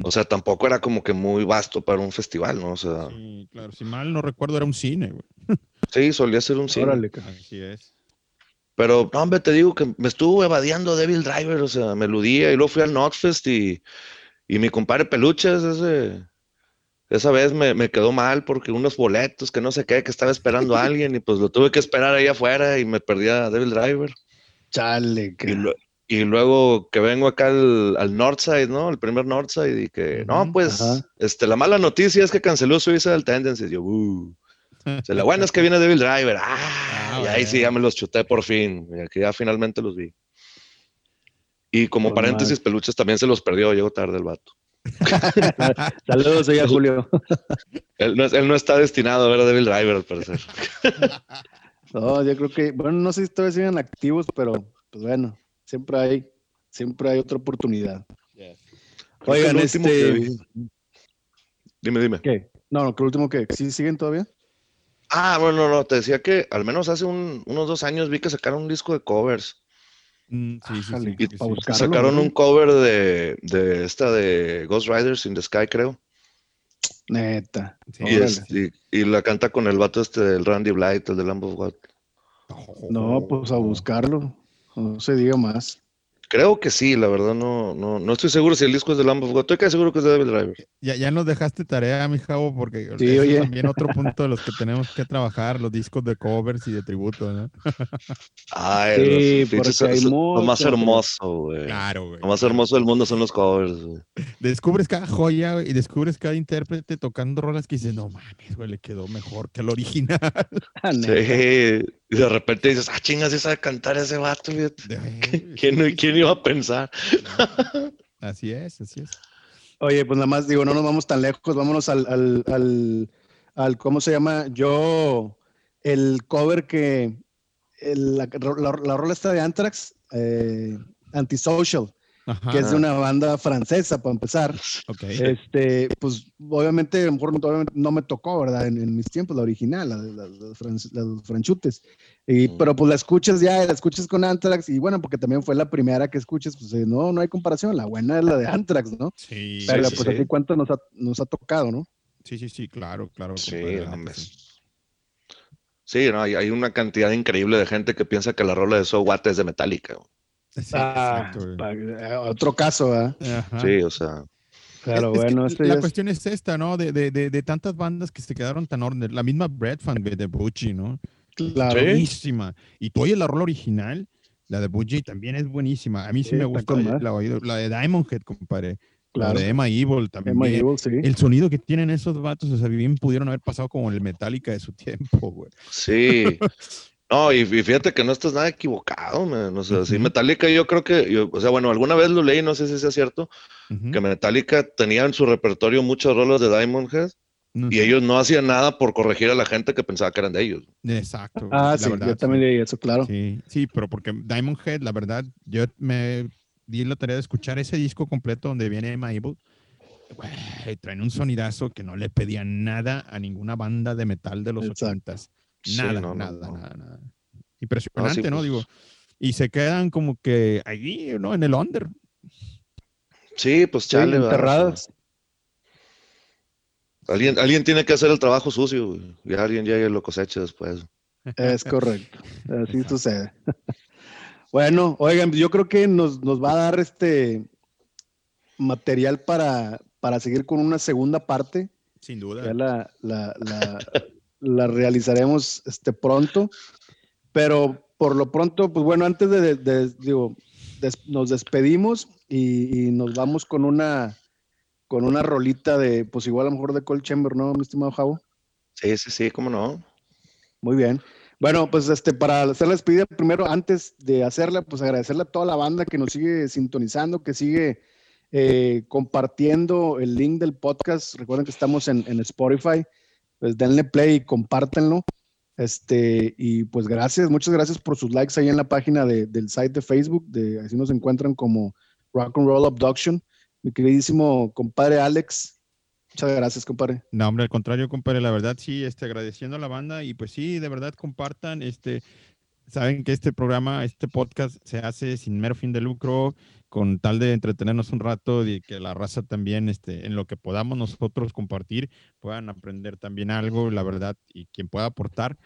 O sea, tampoco era como que muy vasto para un festival, ¿no? O sea,
Sí, claro. Si mal no recuerdo, era un cine, güey.
sí, solía ser un cine.
Órale.
Así es.
Pero, no, hombre, te digo que me estuvo evadiendo Devil Driver, o sea, me eludía y luego fui al Notfest y, y mi compadre Peluches, ese, esa vez me, me quedó mal porque unos boletos que no sé qué, que estaba esperando a alguien y pues lo tuve que esperar ahí afuera y me perdí a Devil Driver.
Chale,
Y, lue- y luego que vengo acá al, al Northside, ¿no? El primer Northside y que, no, pues,
ajá.
este, la mala noticia es que canceló Suicidal Tendencies. Yo, uh. O sea, la buena es que viene Devil Driver. Ah,
Ah,
y ahí sí ya me los chuté por fin. Y aquí ya finalmente los vi. Y como paréntesis, peluches también se los perdió. Llegó tarde el vato.
Saludos, oiga, Julio.
Él no, él no está destinado a ver a Devil Driver, al parecer.
No, yo creo que, bueno, no sé si todavía siguen activos, pero pues bueno, siempre hay, siempre hay otra oportunidad. Oigan, este,
vi- Dime, dime.
¿qué? No, no, que el último que, ¿sí siguen todavía?
Ah, bueno, no, te decía que al menos hace un- unos dos años vi que sacaron un disco de covers.
Mm, sí, sí, sí,
Ájale,
creo que
pa'
sí.
buscar. Carlos,
Sacaron
¿no?
un cover de, de esta de Ghost Riders in the Sky, creo.
Neta.
Sí,
Y, es- y- y la canta con el vato este del Randy Blight, el de Lamb of God.
No, pues a buscarlo. No se diga más.
Creo que sí, la verdad no, no, no estoy seguro si el disco es de Lamb of God. Estoy casi seguro que es de Devil Driver.
Ya, ya nos dejaste tarea, mi Javo, porque
Sí,
es también otro punto de los que tenemos que trabajar, los discos de covers y de tributo, ¿no?
Ay,
Sí,
los pinches-
porque hay
es lo más hermoso, güey.
Claro, güey.
Lo más hermoso del mundo son los covers, güey.
Descubres cada joya güey, y descubres cada intérprete tocando rolas que dices, no mames, güey, le quedó mejor que el original.
Ah,
Sí, y de repente dices, ah, chingas, sí sabe cantar ese vato.
De-
¿Quién, quién iba a pensar?
Así es, así es.
Oye, pues nada más digo, no nos vamos tan lejos, vámonos al, al, al, al- ¿cómo se llama? Yo, el cover que, el- la, la, la rola está de Anthrax, eh, Antisocial,
Ajá,
que es de una banda francesa, para empezar.
ok.
Este, pues obviamente, a lo mejor obviamente no me tocó, ¿verdad? En, en mis tiempos, la original, la de la- los fran- la de los franchutes. Y,
Mm.
Pero pues la escuchas ya, la escuchas con Anthrax, y bueno, porque también fue la primera que escuchas, pues eh, no, no hay comparación, la buena es la de Anthrax, ¿no?
Sí,
Pero
sí,
pues
sí.
así cuánto nos ha, nos ha tocado, ¿no?
sí, sí, sí, claro, claro.
Sí, hombre.
sí.
No, hay, hay una cantidad increíble de gente que piensa que la rola de So What es de Metallica. güey.
Ah, eh, otro caso.
Ajá.
Sí, o sea,
Pero
Es- es que
bueno, este
la
es-
cuestión es esta, ¿no? De, de, de, de tantas bandas que se quedaron tan orden. La misma Bread Fan de Butchie, ¿no?
Sí.
Buenísima. Y tú oyes la rola original, la de Butchie también es buenísima. A mí sí,
Sí,
me gusta la, oído- la de Diamond Head, compadre.
Claro.
La de Emma Evil también.
Emma Evil, sí.
El sonido que tienen esos vatos, o sea, bien pudieron haber pasado como el Metallica de su tiempo, güey.
sí. No, y, y fíjate que no estás nada equivocado, man. O sea, sí. Metallica yo creo que, yo- o sea, bueno, alguna vez lo leí, no sé si sea cierto, que Metallica tenía en su repertorio muchas rolas de Diamond Head y ellos no hacían nada por corregir a la gente que pensaba que eran de ellos.
Exacto.
Ah,
la
sí,
verdad,
yo también
sí.
leí eso, claro.
Sí, sí, pero porque Diamond Head, la verdad, yo me di la tarea de escuchar ese disco completo donde viene Evil. Güey, traen un sonidazo que no le pedían nada a ninguna banda de metal de los ochentas. Nada,
no, no,
nada,
no.
nada, nada. Impresionante, ¿no?
pues.
Digo, y se quedan como que allí, ¿no? En el under.
Sí, pues chale,
enterradas.
alguien, alguien tiene que hacer el trabajo sucio, güey, y alguien llega y lo cosecha después.
Es correcto. Así sucede. Bueno, oigan, yo creo que nos, nos va a dar este material para, para seguir con una segunda parte.
Sin
Ya
duda.
la, la, la, la realizaremos este pronto. Pero por lo pronto, pues bueno, antes de, de- de- digo, des- nos despedimos y, y nos vamos con una con una rolita de, pues igual a lo mejor de Cold Chamber, ¿no, mi estimado Javo?
Sí, sí, sí, cómo no.
Muy bien. Bueno, pues este, para hacer la despedida, primero, antes de hacerla, pues agradecerle a toda la banda que nos sigue sintonizando, que sigue eh, compartiendo el link del podcast. Recuerden que estamos en, en Spotify. Pues denle play y compártenlo. Este, y pues gracias, muchas gracias por sus likes ahí en la página de- del site de Facebook, de, así nos encuentran como Rock and Roll Abduction. Mi queridísimo compadre Alex, muchas gracias, compadre.
No, hombre, al contrario, compadre, la verdad sí, este, agradeciendo a la banda y pues sí, de verdad compartan, este, saben que este programa, este podcast se hace sin mero fin de lucro, con tal de entretenernos un rato y que la raza también, este, en lo que podamos nosotros compartir, puedan aprender también algo, la verdad, y quien pueda aportar,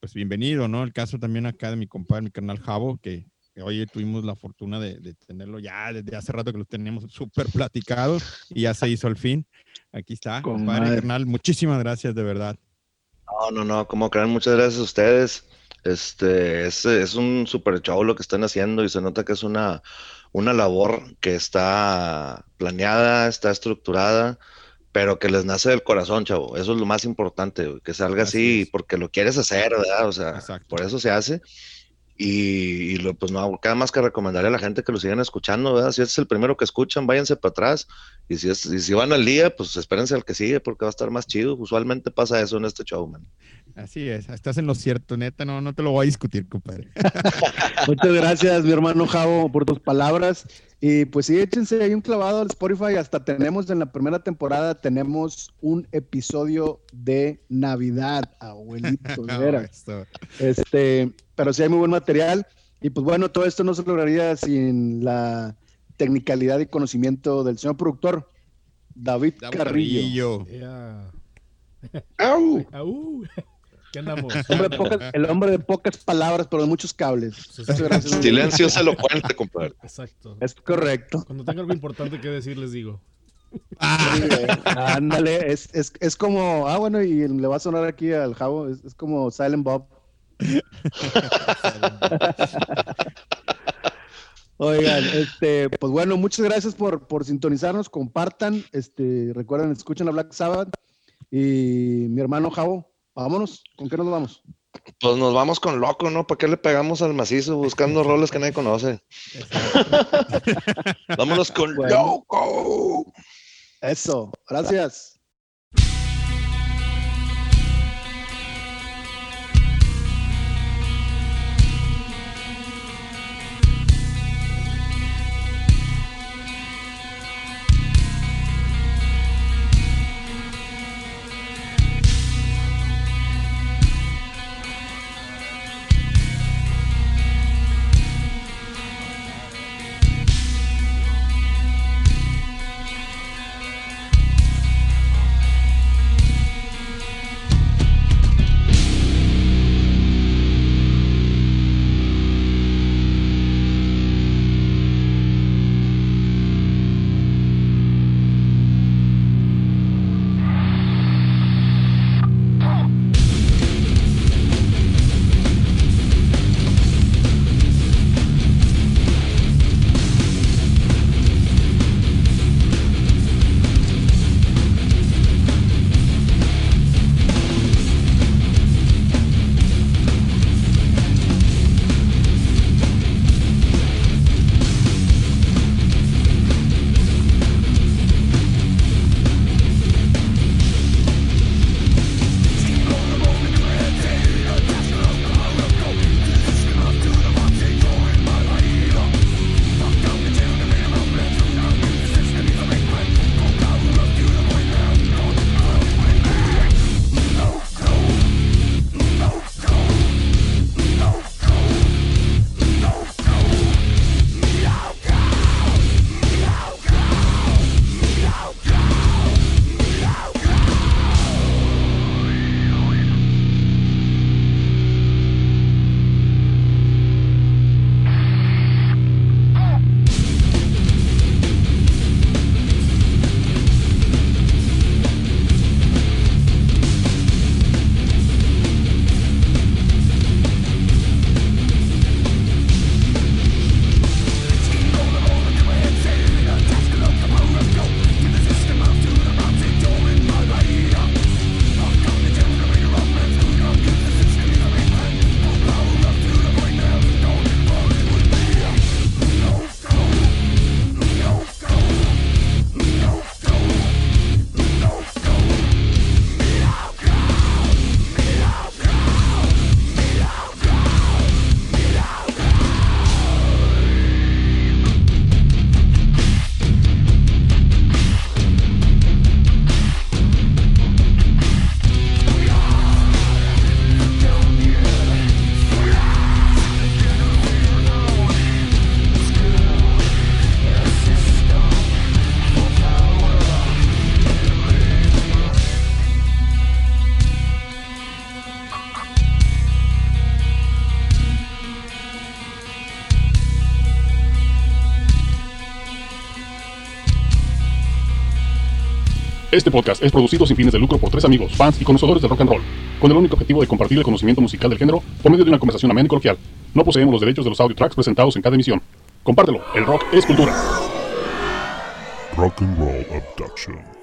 pues bienvenido, ¿no? El caso también acá de mi compadre, mi carnal Javo, que, que hoy tuvimos la fortuna de, de tenerlo ya desde hace rato que lo teníamos súper platicado y ya se hizo al fin. Aquí está,
Con
compadre,
madre.
carnal, muchísimas gracias, de verdad.
No, no, no, como crean, muchas gracias a ustedes. Este, es, es un super show lo que están haciendo y se nota que es una, una labor que está planeada, está estructurada, pero que les nace del corazón, chavo. Eso es lo más importante, güey, que salga
Así
porque lo quieres hacer, ¿verdad? O sea,
Exacto.
por eso se hace. Y, y lo, pues no queda más que recomendarle a la gente que lo sigan escuchando, ¿verdad? Si este es el primero que escuchan, váyanse para atrás. Y si, es, y si van al día, pues espérense al que sigue porque va a estar más chido. Usualmente pasa eso en este show, man.
Así es, estás en lo cierto, neta, no, no te lo voy a discutir, compadre.
Muchas gracias, mi hermano Javo, por tus palabras. Y pues sí, échense ahí un clavado al Spotify. Hasta tenemos en la primera temporada, tenemos un episodio de Navidad, abuelito.
Esto.
Este, pero sí hay muy buen material. Y pues bueno, todo esto no se lograría sin la tecnicalidad y conocimiento del señor productor, David
Davo
Carrillo.
Ya.
¡Au!
Au. ¿Qué andamos?
Hombre de pocas- el hombre de pocas palabras, pero de muchos cables.
Sí, sí.
Muchas gracias.
Silencio es elocuente, compadre.
Exacto.
Es correcto.
Cuando tenga algo importante que decir, les digo.
Bien. Ándale, es, es, es como, ah, bueno, y le va a sonar aquí al Javo, es, es como Silent Bob. Oigan, este, pues bueno, muchas gracias por, por sintonizarnos, compartan, este, recuerden, escuchen a Black Sabbath y mi hermano Javo, vámonos, ¿con qué nos vamos?
Pues nos vamos con loco, ¿no? ¿Para qué le pegamos al macizo buscando roles que nadie conoce? Vámonos con
Bueno.
loco.
Eso, gracias.
Este podcast es producido sin fines de lucro por tres amigos, fans y conocedores del rock and roll, con el único objetivo de compartir el conocimiento musical del género por medio de una conversación amena y coloquial. No poseemos los derechos de los audio tracks presentados en cada emisión. Compártelo, el rock es cultura.
Rock and Roll Abduction.